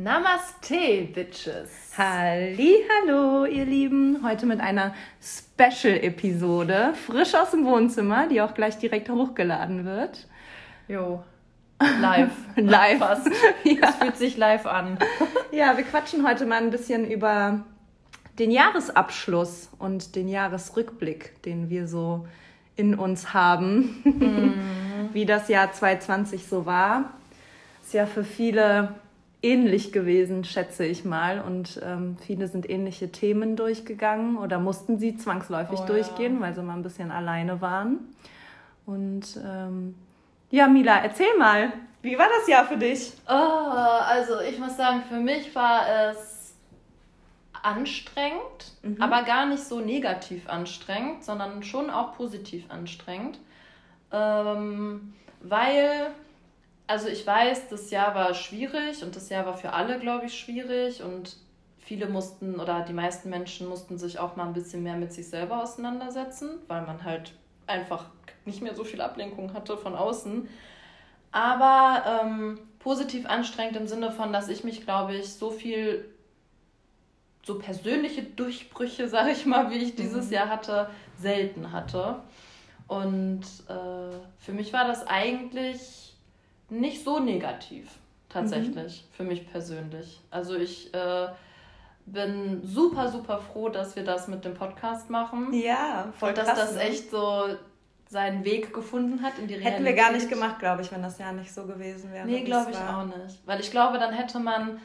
Namaste, Bitches. Halli, hallo, ihr Lieben. Heute mit einer Special-Episode, frisch aus dem Wohnzimmer, die auch gleich direkt hochgeladen wird. Jo, live. live. Fast. Ja. Es fühlt sich live an. ja, wir quatschen heute mal ein bisschen über den Jahresabschluss und den Jahresrückblick, den wir so in uns haben. Mhm. Wie das Jahr 2020 so war. Ist ja für viele ähnlich gewesen, schätze ich mal. Und ähm, viele sind ähnliche Themen durchgegangen oder mussten sie zwangsläufig oh, durchgehen, ja. weil sie mal ein bisschen alleine waren. Und ähm, ja, Mila, erzähl mal, wie war das Jahr für dich? Oh, also ich muss sagen, für mich war es anstrengend, mhm. aber gar nicht so negativ anstrengend, sondern schon auch positiv anstrengend. Ähm, weil also ich weiß, das Jahr war schwierig und das Jahr war für alle, glaube ich, schwierig und viele mussten oder die meisten Menschen mussten sich auch mal ein bisschen mehr mit sich selber auseinandersetzen, weil man halt einfach nicht mehr so viel Ablenkung hatte von außen. Aber ähm, positiv anstrengend im Sinne von, dass ich mich, glaube ich, so viel, so persönliche Durchbrüche, sage ich mal, wie ich dieses mhm. Jahr hatte, selten hatte. Und äh, für mich war das eigentlich nicht so negativ, tatsächlich, mhm. für mich persönlich. Also ich äh, bin super, super froh, dass wir das mit dem Podcast machen. Ja, voll Und dass krass, das ne? echt so seinen Weg gefunden hat in die Realität. Hätten wir gar nicht gemacht, glaube ich, wenn das ja nicht so gewesen wäre. Nee, glaube ich auch nicht. Weil ich glaube, dann hätte man,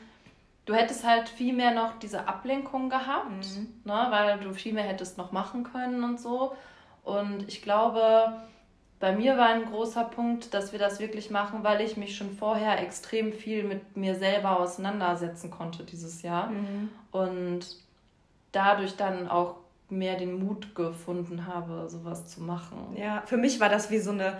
du hättest halt viel mehr noch diese Ablenkung gehabt, mhm. ne, weil du viel mehr hättest noch machen können und so. Und ich glaube, bei mir war ein großer Punkt, dass wir das wirklich machen, weil ich mich schon vorher extrem viel mit mir selber auseinandersetzen konnte dieses Jahr. Mhm. Und dadurch dann auch mehr den Mut gefunden habe, sowas zu machen. Ja, für mich war das wie so eine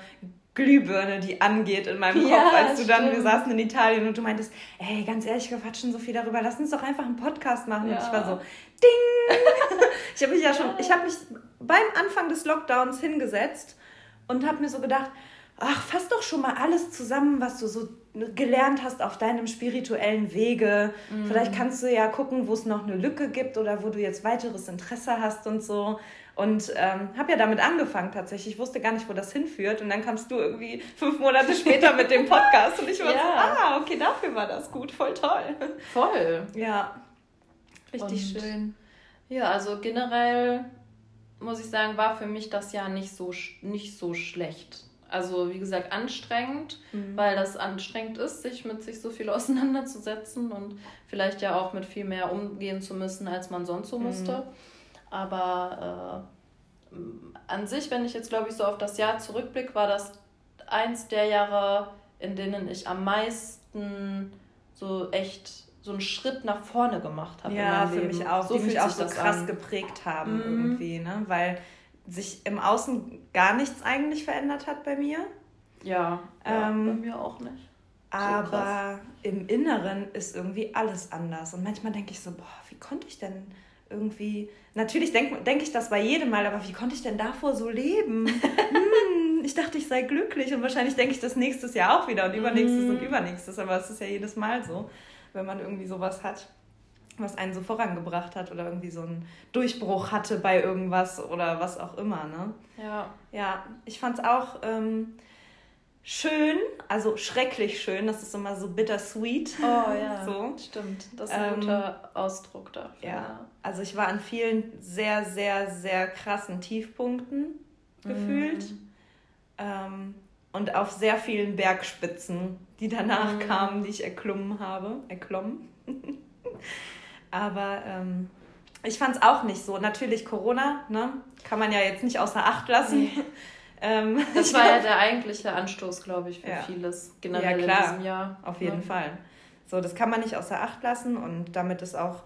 Glühbirne, die angeht in meinem ja, Kopf, als du dann, wir saßen in Italien und du meintest, ey, ganz ehrlich, wir quatschen so viel darüber, lass uns doch einfach einen Podcast machen. Ja. Und ich war so, ding! ich habe mich ja schon, ich habe mich beim Anfang des Lockdowns hingesetzt und habe mir so gedacht, ach, fass doch schon mal alles zusammen, was du so gelernt hast auf deinem spirituellen Wege. Mhm. Vielleicht kannst du ja gucken, wo es noch eine Lücke gibt oder wo du jetzt weiteres Interesse hast und so. Und ähm, habe ja damit angefangen tatsächlich. Ich wusste gar nicht, wo das hinführt. Und dann kamst du irgendwie fünf Monate später mit dem Podcast. Und ich war ja. so, ah, okay, dafür war das gut. Voll toll. Voll. Ja. Richtig und, schön. Ja, also generell muss ich sagen, war für mich das Jahr nicht so, nicht so schlecht. Also wie gesagt, anstrengend, mhm. weil das anstrengend ist, sich mit sich so viel auseinanderzusetzen und vielleicht ja auch mit viel mehr umgehen zu müssen, als man sonst so musste. Mhm. Aber äh, an sich, wenn ich jetzt, glaube ich, so auf das Jahr zurückblicke, war das eins der Jahre, in denen ich am meisten so echt so einen Schritt nach vorne gemacht habe. Ja, für mich auch, so die mich auch so krass an. geprägt haben mhm. irgendwie, ne? Weil sich im Außen gar nichts eigentlich verändert hat bei mir. Ja, ja ähm, bei mir auch nicht. So aber krass. im Inneren ist irgendwie alles anders. Und manchmal denke ich so, boah, wie konnte ich denn irgendwie. Natürlich denke denk ich das bei jedem Mal, aber wie konnte ich denn davor so leben? hm, ich dachte, ich sei glücklich und wahrscheinlich denke ich das nächstes Jahr auch wieder und übernächstes mhm. und übernächstes, aber es ist ja jedes Mal so wenn man irgendwie sowas hat, was einen so vorangebracht hat oder irgendwie so einen Durchbruch hatte bei irgendwas oder was auch immer. Ne? Ja. Ja, ich fand es auch ähm, schön, also schrecklich schön, das ist immer so bittersweet. Oh ja, so. stimmt. Das ist ein ähm, guter Ausdruck dafür. Ja, also ich war an vielen sehr, sehr, sehr krassen Tiefpunkten gefühlt. Mm. Ähm, und auf sehr vielen Bergspitzen, die danach mhm. kamen, die ich erklommen habe. Erklommen. Aber ähm, ich fand es auch nicht so. Natürlich Corona, ne? Kann man ja jetzt nicht außer Acht lassen. Nee. ähm, das war ja der eigentliche Anstoß, glaube ich, für ja. vieles generell ja, klar. in diesem Jahr. Auf jeden ja. Fall. So, das kann man nicht außer Acht lassen und damit ist auch,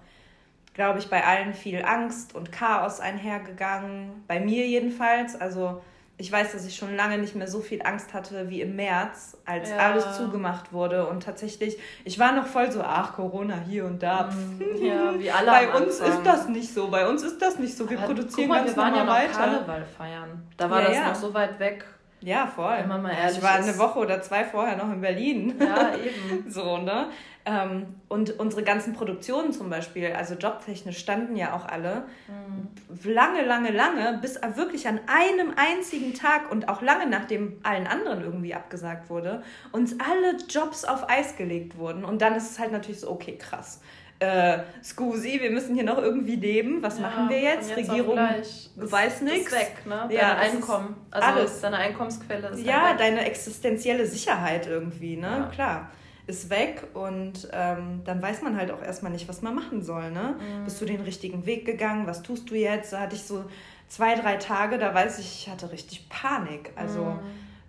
glaube ich, bei allen viel Angst und Chaos einhergegangen. Bei mir jedenfalls. Also ich weiß, dass ich schon lange nicht mehr so viel Angst hatte wie im März, als ja. alles zugemacht wurde. Und tatsächlich, ich war noch voll so, ach, Corona hier und da. Mm, ja, wie alle Bei uns ist das nicht so. Bei uns ist das nicht so. Wir Aber produzieren guck mal, ganz wir waren ja noch weiter. Karneval feiern. Da war ja, das ja. noch so weit weg. Ja, voll. Wenn man mal ehrlich ich war ist. eine Woche oder zwei vorher noch in Berlin. Ja, eben. so, ne? Ähm, und unsere ganzen Produktionen zum Beispiel, also jobtechnisch, standen ja auch alle mhm. lange, lange, lange, bis wirklich an einem einzigen Tag und auch lange nachdem allen anderen irgendwie abgesagt wurde, uns alle Jobs auf Eis gelegt wurden. Und dann ist es halt natürlich so, okay, krass äh, Scusi, wir müssen hier noch irgendwie leben. Was ja, machen wir jetzt? jetzt Regierung weiß nichts. weg, ne? Dein ja, Einkommen. Also alles. deine Einkommensquelle ist Ja, halt deine existenzielle Sicherheit irgendwie, ne? Ja. Klar. Ist weg und ähm, dann weiß man halt auch erstmal nicht, was man machen soll. Ne? Mhm. Bist du den richtigen Weg gegangen? Was tust du jetzt? Da hatte ich so zwei, drei Tage, da weiß ich, ich hatte richtig Panik. Also mhm.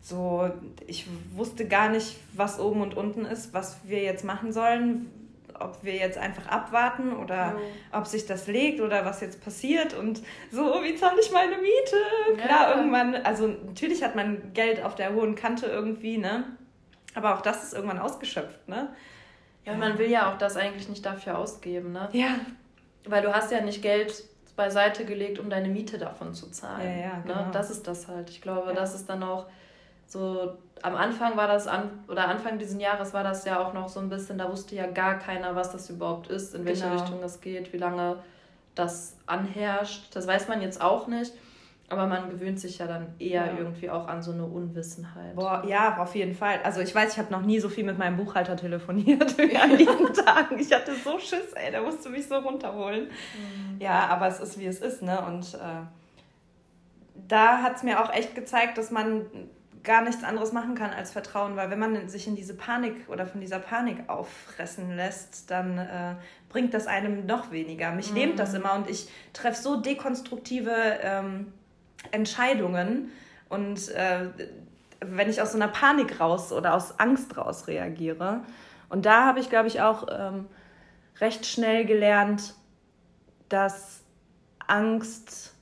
so, ich wusste gar nicht, was oben und unten ist, was wir jetzt machen sollen, ob wir jetzt einfach abwarten oder ja. ob sich das legt oder was jetzt passiert und so, wie zahle ich meine Miete? Klar, irgendwann, also natürlich hat man Geld auf der hohen Kante irgendwie, ne? Aber auch das ist irgendwann ausgeschöpft, ne? Ja, und man will ja auch das eigentlich nicht dafür ausgeben, ne? Ja. Weil du hast ja nicht Geld beiseite gelegt, um deine Miete davon zu zahlen. Ja, ja, ne? genau. Ne? Das ist das halt. Ich glaube, ja. das ist dann auch so am Anfang war das an oder Anfang dieses Jahres war das ja auch noch so ein bisschen, da wusste ja gar keiner, was das überhaupt ist, in welche genau. Richtung es geht, wie lange das anherrscht. Das weiß man jetzt auch nicht. Aber man gewöhnt sich ja dann eher ja. irgendwie auch an so eine Unwissenheit. Boah, ja, auf jeden Fall. Also ich weiß, ich habe noch nie so viel mit meinem Buchhalter telefoniert wie an diesen Tagen. Ich hatte so Schiss, ey, der musste mich so runterholen. Mhm. Ja, aber es ist, wie es ist, ne? Und äh, da hat es mir auch echt gezeigt, dass man gar nichts anderes machen kann als vertrauen, weil wenn man sich in diese Panik oder von dieser Panik auffressen lässt, dann äh, bringt das einem noch weniger. Mich mhm. lähmt das immer und ich treffe so dekonstruktive ähm, Entscheidungen und äh, wenn ich aus so einer Panik raus oder aus Angst raus reagiere. Und da habe ich, glaube ich, auch ähm, recht schnell gelernt, dass Angst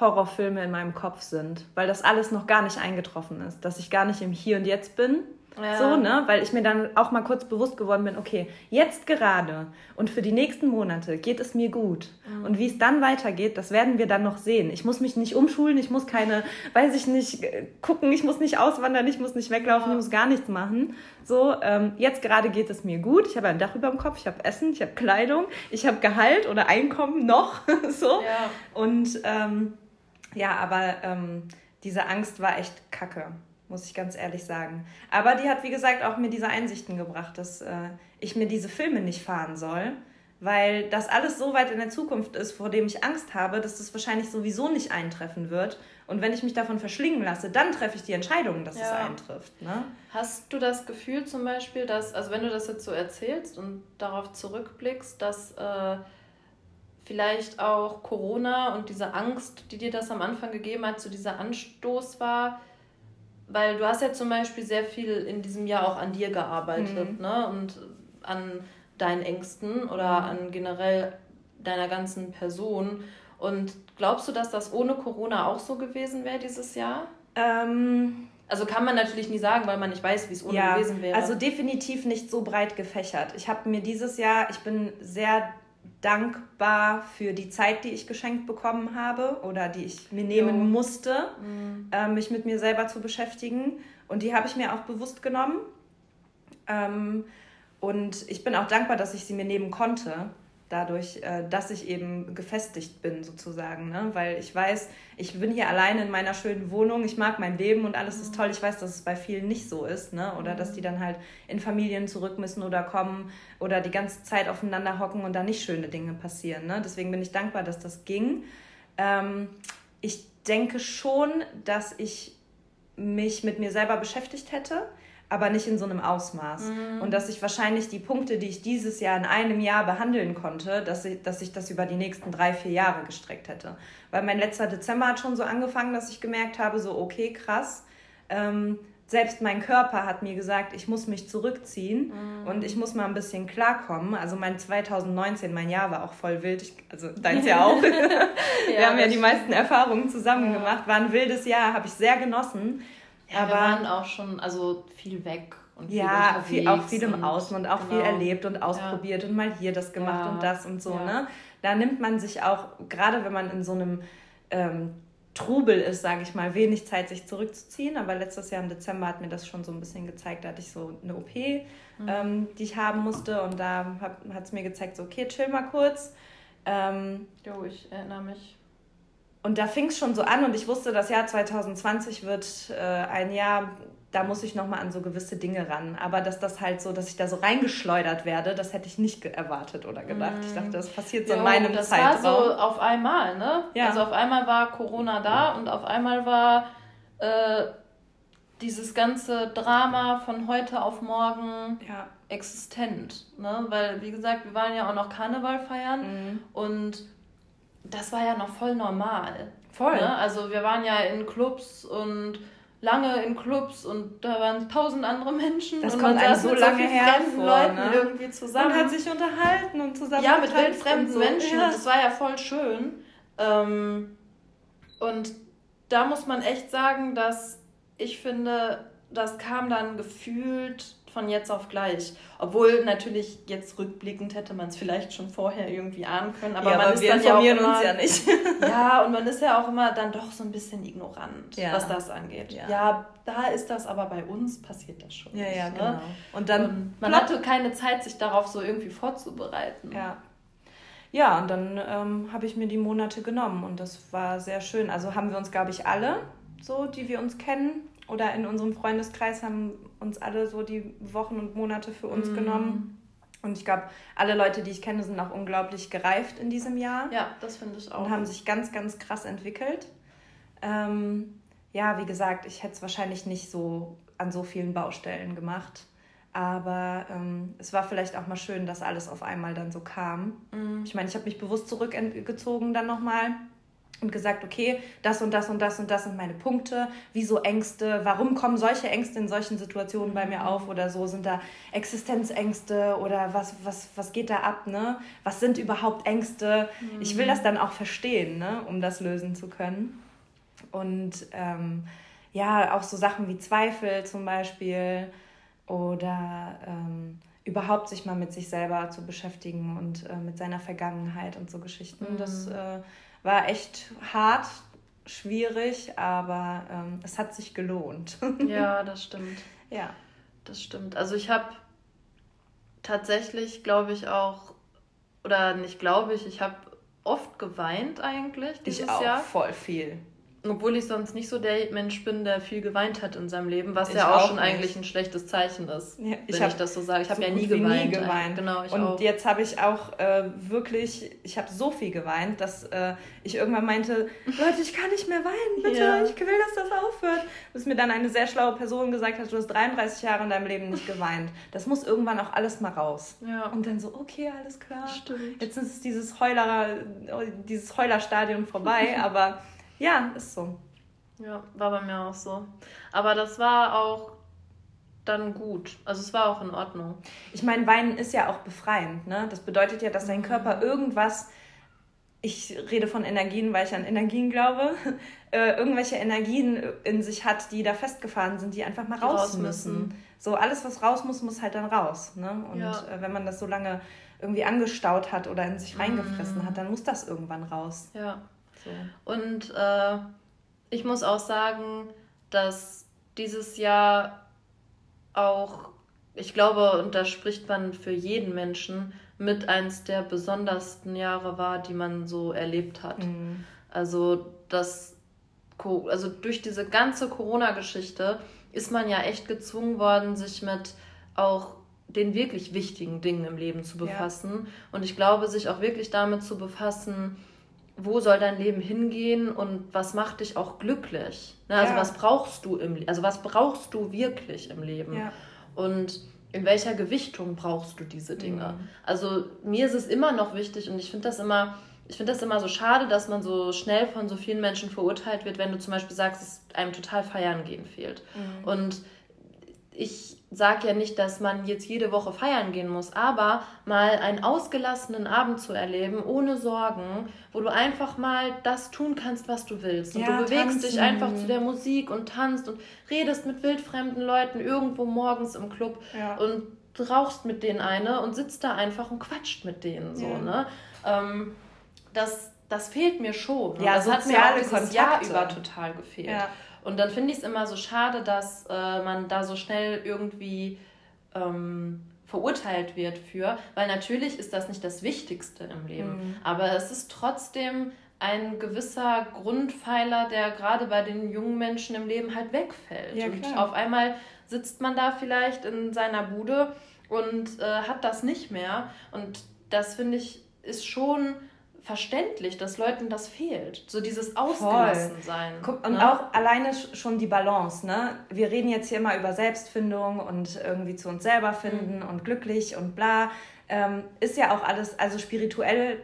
Horrorfilme in meinem Kopf sind, weil das alles noch gar nicht eingetroffen ist, dass ich gar nicht im Hier und Jetzt bin. Ja. So, ne? Weil ich mir dann auch mal kurz bewusst geworden bin, okay, jetzt gerade und für die nächsten Monate geht es mir gut. Mhm. Und wie es dann weitergeht, das werden wir dann noch sehen. Ich muss mich nicht umschulen, ich muss keine, weiß ich nicht, gucken, ich muss nicht auswandern, ich muss nicht weglaufen, ja. ich muss gar nichts machen. So, ähm, jetzt gerade geht es mir gut. Ich habe ein Dach über dem Kopf, ich habe Essen, ich habe Kleidung, ich habe Gehalt oder Einkommen noch. so. Ja. Und ähm, ja, aber ähm, diese Angst war echt kacke, muss ich ganz ehrlich sagen. Aber die hat, wie gesagt, auch mir diese Einsichten gebracht, dass äh, ich mir diese Filme nicht fahren soll, weil das alles so weit in der Zukunft ist, vor dem ich Angst habe, dass das wahrscheinlich sowieso nicht eintreffen wird. Und wenn ich mich davon verschlingen lasse, dann treffe ich die Entscheidung, dass ja. es eintrifft. Ne? Hast du das Gefühl zum Beispiel, dass, also wenn du das jetzt so erzählst und darauf zurückblickst, dass äh, vielleicht auch Corona und diese Angst, die dir das am Anfang gegeben hat, so dieser Anstoß war, weil du hast ja zum Beispiel sehr viel in diesem Jahr auch an dir gearbeitet, mhm. ne? Und an deinen Ängsten oder mhm. an generell deiner ganzen Person. Und glaubst du, dass das ohne Corona auch so gewesen wäre dieses Jahr? Ähm, also kann man natürlich nie sagen, weil man nicht weiß, wie es ohne ja, gewesen wäre. Also definitiv nicht so breit gefächert. Ich habe mir dieses Jahr, ich bin sehr dankbar für die Zeit, die ich geschenkt bekommen habe oder die ich mir nehmen jo. musste, mhm. äh, mich mit mir selber zu beschäftigen. Und die habe ich mir auch bewusst genommen. Ähm, und ich bin auch dankbar, dass ich sie mir nehmen konnte, dadurch, äh, dass ich eben gefestigt bin sozusagen, ne? weil ich weiß, ich bin hier alleine in meiner schönen Wohnung, ich mag mein Leben und alles ist toll. Ich weiß, dass es bei vielen nicht so ist, ne? oder dass die dann halt in Familien zurück müssen oder kommen oder die ganze Zeit aufeinander hocken und da nicht schöne Dinge passieren. Ne? Deswegen bin ich dankbar, dass das ging. Ähm, ich denke schon, dass ich mich mit mir selber beschäftigt hätte aber nicht in so einem Ausmaß. Mhm. Und dass ich wahrscheinlich die Punkte, die ich dieses Jahr in einem Jahr behandeln konnte, dass ich, dass ich das über die nächsten drei, vier Jahre gestreckt hätte. Weil mein letzter Dezember hat schon so angefangen, dass ich gemerkt habe, so okay, krass. Ähm, selbst mein Körper hat mir gesagt, ich muss mich zurückziehen mhm. und ich muss mal ein bisschen klarkommen. Also mein 2019, mein Jahr war auch voll wild. Ich, also deins ja auch. ja, Wir haben ja die meisten Erfahrungen zusammen ja. gemacht. War ein wildes Jahr, habe ich sehr genossen. Aber wir waren auch schon also viel weg und viel ja, viel, auch viel im Außen und auch genau. viel erlebt und ausprobiert ja. und mal hier das gemacht ja. und das und so. Ja. Ne? Da nimmt man sich auch, gerade wenn man in so einem ähm, Trubel ist, sage ich mal, wenig Zeit, sich zurückzuziehen. Aber letztes Jahr im Dezember hat mir das schon so ein bisschen gezeigt. Da hatte ich so eine OP, mhm. ähm, die ich haben musste. Und da hat es mir gezeigt, so, okay, chill mal kurz. Ähm, jo, ich erinnere mich. Und da fing es schon so an und ich wusste, das Jahr 2020 wird äh, ein Jahr, da muss ich nochmal an so gewisse Dinge ran. Aber dass das halt so, dass ich da so reingeschleudert werde, das hätte ich nicht erwartet oder gedacht. Mm. Ich dachte, das passiert so jo, in meinem das Zeitraum. Das war so auf einmal, ne? Ja. Also auf einmal war Corona da und auf einmal war äh, dieses ganze Drama von heute auf morgen ja. existent. Ne? Weil, wie gesagt, wir waren ja auch noch Karneval feiern mm. und das war ja noch voll normal. Voll. Ne? Also wir waren ja in Clubs und lange in Clubs und da waren tausend andere Menschen das und man saß so lange so fremden Leuten ne? irgendwie zusammen. Man hat sich unterhalten und zusammen Ja, mit wildfremden so. Menschen ja. und das war ja voll schön. Ähm, und da muss man echt sagen, dass ich finde, das kam dann gefühlt von jetzt auf gleich. Obwohl natürlich jetzt rückblickend hätte man es vielleicht schon vorher irgendwie ahnen können. Aber, ja, man aber ist wir dann informieren ja auch immer, uns ja nicht. ja, und man ist ja auch immer dann doch so ein bisschen ignorant, ja. was das angeht. Ja. ja. da ist das, aber bei uns passiert das schon. Ja, nicht, ja, ne? genau. Und dann und man hatte keine Zeit, sich darauf so irgendwie vorzubereiten. Ja. Ja, und dann ähm, habe ich mir die Monate genommen und das war sehr schön. Also haben wir uns, glaube ich, alle, so, die wir uns kennen, oder in unserem Freundeskreis haben uns alle so die Wochen und Monate für uns mm. genommen. Und ich glaube, alle Leute, die ich kenne, sind auch unglaublich gereift in diesem Jahr. Ja, das finde ich auch. Und haben sich ganz, ganz krass entwickelt. Ähm, ja, wie gesagt, ich hätte es wahrscheinlich nicht so an so vielen Baustellen gemacht. Aber ähm, es war vielleicht auch mal schön, dass alles auf einmal dann so kam. Mm. Ich meine, ich habe mich bewusst zurückgezogen dann nochmal und gesagt, okay, das und das und das und das sind meine Punkte. Wieso Ängste? Warum kommen solche Ängste in solchen Situationen bei mir auf oder so? Sind da Existenzängste oder was, was, was geht da ab? Ne? Was sind überhaupt Ängste? Mhm. Ich will das dann auch verstehen, ne? um das lösen zu können. Und ähm, ja, auch so Sachen wie Zweifel zum Beispiel oder ähm, überhaupt sich mal mit sich selber zu beschäftigen und äh, mit seiner Vergangenheit und so Geschichten. Mhm. Das äh, war echt hart, schwierig, aber ähm, es hat sich gelohnt. ja, das stimmt. Ja. Das stimmt. Also ich habe tatsächlich, glaube ich, auch, oder nicht glaube ich, ich habe oft geweint eigentlich dieses ich auch, Jahr. voll viel. Obwohl ich sonst nicht so der Mensch bin, der viel geweint hat in seinem Leben, was ich ja auch, schon nicht. eigentlich ein schlechtes Zeichen ist, ja, ich wenn ich das so sage. Ich habe so ja nie geweint. Nie geweint. Genau, ich Und auch. jetzt habe ich auch äh, wirklich, ich habe so viel geweint, dass äh, ich irgendwann meinte, Leute, ich kann nicht mehr weinen, bitte, ja. ich will, dass das aufhört. Bis mir dann eine sehr schlaue Person gesagt hat, du hast 33 Jahre in deinem Leben nicht geweint. Das muss irgendwann auch alles mal raus. Ja. Und dann so, okay, alles klar. Stimmt. Jetzt ist dieses Heuler, dieses Heulerstadium vorbei, aber ja, ist so. Ja, war bei mir auch so. Aber das war auch dann gut. Also es war auch in Ordnung. Ich meine, Weinen ist ja auch befreiend. Ne? Das bedeutet ja, dass dein mhm. Körper irgendwas, ich rede von Energien, weil ich an Energien glaube, äh, irgendwelche Energien in sich hat, die da festgefahren sind, die einfach mal raus, raus müssen. müssen. So alles, was raus muss, muss halt dann raus. Ne? Und ja. äh, wenn man das so lange irgendwie angestaut hat oder in sich reingefressen mhm. hat, dann muss das irgendwann raus. Ja. So. Und äh, ich muss auch sagen, dass dieses Jahr auch, ich glaube, und da spricht man für jeden Menschen, mit eins der besondersten Jahre war, die man so erlebt hat. Mhm. Also das, also durch diese ganze Corona-Geschichte ist man ja echt gezwungen worden, sich mit auch den wirklich wichtigen Dingen im Leben zu befassen. Ja. Und ich glaube, sich auch wirklich damit zu befassen, wo soll dein Leben hingehen und was macht dich auch glücklich? Ne? Also ja. was brauchst du im also was brauchst du wirklich im Leben? Ja. Und in welcher Gewichtung brauchst du diese Dinge? Mhm. Also mir ist es immer noch wichtig und ich finde das immer, ich finde das immer so schade, dass man so schnell von so vielen Menschen verurteilt wird, wenn du zum Beispiel sagst, dass einem total feiern gehen fehlt. Mhm. Und ich sage ja nicht, dass man jetzt jede Woche feiern gehen muss, aber mal einen ausgelassenen Abend zu erleben, ohne Sorgen, wo du einfach mal das tun kannst, was du willst. Und ja, du bewegst tanzen. dich einfach zu der Musik und tanzt und redest mit wildfremden Leuten irgendwo morgens im Club ja. und rauchst mit denen eine und sitzt da einfach und quatscht mit denen so, ja. ne? Ähm, das, das fehlt mir schon. Ja, das hat mir auch dieses Kontakte. Jahr über total gefehlt. Ja. Und dann finde ich es immer so schade, dass äh, man da so schnell irgendwie ähm, verurteilt wird für, weil natürlich ist das nicht das Wichtigste im Leben, mhm. aber es ist trotzdem ein gewisser Grundpfeiler, der gerade bei den jungen Menschen im Leben halt wegfällt. Ja, und auf einmal sitzt man da vielleicht in seiner Bude und äh, hat das nicht mehr. Und das finde ich ist schon verständlich, dass Leuten das fehlt. So dieses Ausgelassensein. Guck, und ne? auch alleine schon die Balance. Ne? Wir reden jetzt hier immer über Selbstfindung und irgendwie zu uns selber finden mhm. und glücklich und bla. Ähm, ist ja auch alles, also spirituell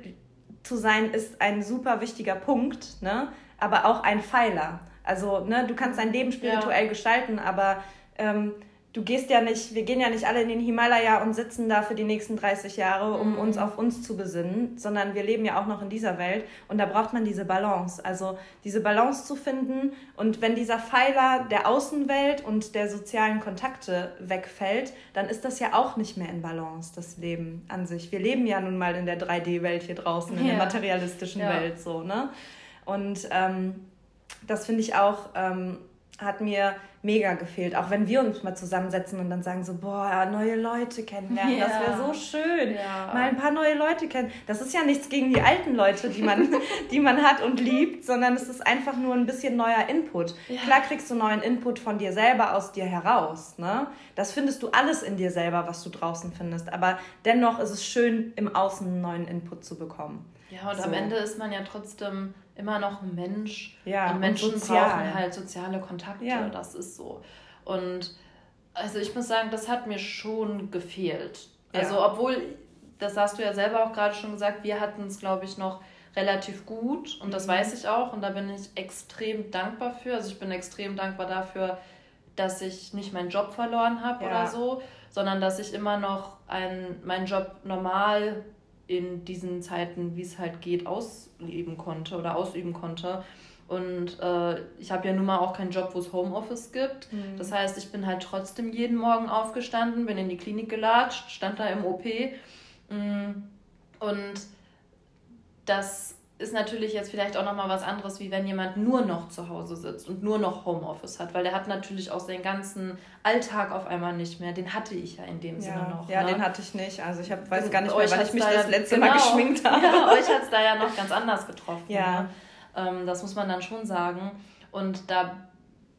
zu sein ist ein super wichtiger Punkt, ne? aber auch ein Pfeiler. Also ne, du kannst dein Leben spirituell ja. gestalten, aber ähm, du gehst ja nicht, wir gehen ja nicht alle in den Himalaya und sitzen da für die nächsten 30 Jahre, um mhm. uns auf uns zu besinnen, sondern wir leben ja auch noch in dieser Welt und da braucht man diese Balance. Also diese Balance zu finden und wenn dieser Pfeiler der Außenwelt und der sozialen Kontakte wegfällt, dann ist das ja auch nicht mehr in Balance, das Leben an sich. Wir leben ja nun mal in der 3D-Welt hier draußen, in ja. der materialistischen ja. Welt so, ne? Und ähm, das finde ich auch, ähm, hat mir mega gefehlt. Auch wenn wir uns mal zusammensetzen und dann sagen so, boah, neue Leute kennenlernen, yeah. das wäre so schön. Ja. Mal ein paar neue Leute kennen. Das ist ja nichts gegen die alten Leute, die man, die man hat und liebt, sondern es ist einfach nur ein bisschen neuer Input. Ja. Klar kriegst du neuen Input von dir selber aus dir heraus. Ne? Das findest du alles in dir selber, was du draußen findest. Aber dennoch ist es schön, im Außen einen neuen Input zu bekommen. Ja, und so. am Ende ist man ja trotzdem immer noch ein Mensch. Ja, und Menschen und brauchen halt soziale Kontakte. Ja. Das ist so. Und also ich muss sagen, das hat mir schon gefehlt. Also ja. obwohl, das hast du ja selber auch gerade schon gesagt, wir hatten es, glaube ich, noch relativ gut und das mhm. weiß ich auch und da bin ich extrem dankbar für. Also ich bin extrem dankbar dafür, dass ich nicht meinen Job verloren habe ja. oder so, sondern dass ich immer noch ein, meinen Job normal in diesen Zeiten, wie es halt geht, ausleben konnte oder ausüben konnte. Und äh, ich habe ja nun mal auch keinen Job, wo es Homeoffice gibt. Mhm. Das heißt, ich bin halt trotzdem jeden Morgen aufgestanden, bin in die Klinik gelatscht, stand da im OP. Mm, und das ist natürlich jetzt vielleicht auch nochmal was anderes, wie wenn jemand nur noch zu Hause sitzt und nur noch Homeoffice hat, weil der hat natürlich auch seinen ganzen Alltag auf einmal nicht mehr. Den hatte ich ja in dem ja. Sinne noch. Ja, ne? den hatte ich nicht. Also ich hab, weiß gar nicht mehr, wann ich mich da das letzte genau, Mal geschminkt habe. Ja, euch hat es da ja noch ganz anders getroffen. Ja. Ne? Ähm, das muss man dann schon sagen. Und da,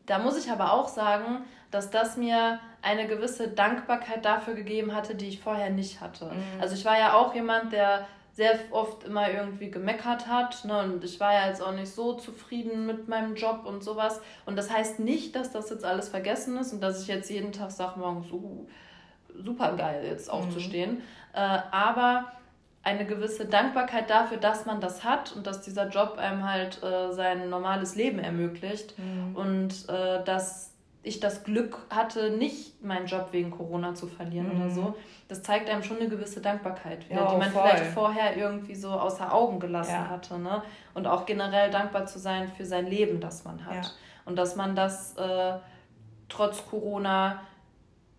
da muss ich aber auch sagen, dass das mir eine gewisse Dankbarkeit dafür gegeben hatte, die ich vorher nicht hatte. Mhm. Also ich war ja auch jemand, der sehr oft immer irgendwie gemeckert hat. Ne? Und ich war ja jetzt auch nicht so zufrieden mit meinem Job und sowas. Und das heißt nicht, dass das jetzt alles vergessen ist und dass ich jetzt jeden Tag sage, morgens, uh, super geil, jetzt mhm. aufzustehen. Mhm. Äh, aber eine gewisse Dankbarkeit dafür, dass man das hat und dass dieser Job einem halt äh, sein normales Leben ermöglicht mhm. und äh, dass ich das Glück hatte, nicht meinen Job wegen Corona zu verlieren mhm. oder so. Das zeigt einem schon eine gewisse Dankbarkeit wieder, ja, die man voll. vielleicht vorher irgendwie so außer Augen gelassen ja. hatte. Ne? Und auch generell dankbar zu sein für sein Leben, das man hat. Ja. Und dass man das äh, trotz Corona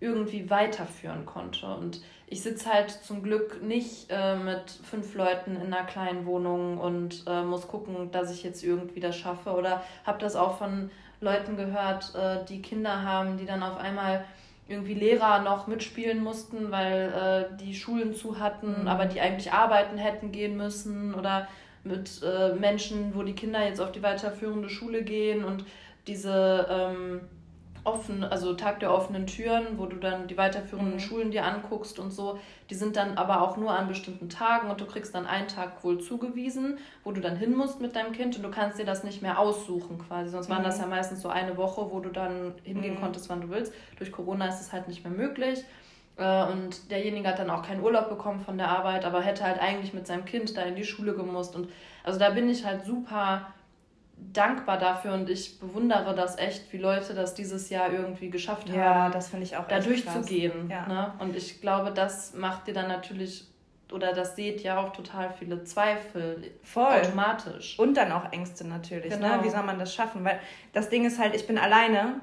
irgendwie weiterführen konnte. Und ich sitze halt zum Glück nicht äh, mit fünf Leuten in einer kleinen Wohnung und äh, muss gucken, dass ich jetzt irgendwie das schaffe. Oder habe das auch von Leuten gehört, äh, die Kinder haben, die dann auf einmal irgendwie Lehrer noch mitspielen mussten, weil äh, die Schulen zu hatten, mhm. aber die eigentlich arbeiten hätten gehen müssen oder mit äh, Menschen, wo die Kinder jetzt auf die weiterführende Schule gehen und diese ähm, offen, also Tag der offenen Türen, wo du dann die weiterführenden mhm. Schulen dir anguckst und so. Die sind dann aber auch nur an bestimmten Tagen und du kriegst dann einen Tag wohl zugewiesen, wo du dann hin musst mit deinem Kind und du kannst dir das nicht mehr aussuchen quasi. Sonst mhm. waren das mhm. ja meistens so eine Woche, wo du dann hingehen mhm. konntest, wann du willst. Durch Corona ist es halt nicht mehr möglich. Äh, und derjenige hat dann auch keinen Urlaub bekommen von der Arbeit, aber hätte halt eigentlich mit seinem Kind da in die Schule gemusst. Und also da bin ich halt super dankbar dafür und ich bewundere das echt, wie Leute das dieses Jahr irgendwie geschafft haben. Ja, das finde ich auch Da durchzugehen. Ja. Ne? Und ich glaube, das macht dir dann natürlich oder das seht ja auch total viele Zweifel Voll. automatisch. Und dann auch Ängste natürlich. Ne? Genau. Ne? Wie soll man das schaffen? Weil das Ding ist halt, ich bin alleine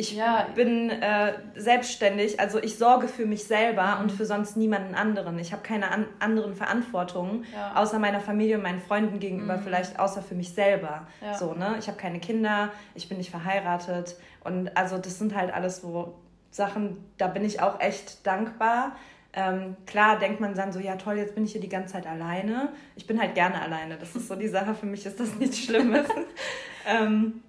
Ich ja. bin äh, selbstständig, also ich sorge für mich selber mhm. und für sonst niemanden anderen. Ich habe keine an anderen Verantwortungen, ja. außer meiner Familie und meinen Freunden gegenüber, mhm. vielleicht außer für mich selber. Ja. So, ne? Ich habe keine Kinder, ich bin nicht verheiratet. Und also das sind halt alles so Sachen, da bin ich auch echt dankbar. Ähm, klar denkt man dann so, ja toll, jetzt bin ich hier die ganze Zeit alleine. Ich bin halt gerne alleine. Das ist so die Sache, für mich ist das nichts Schlimmes. ähm,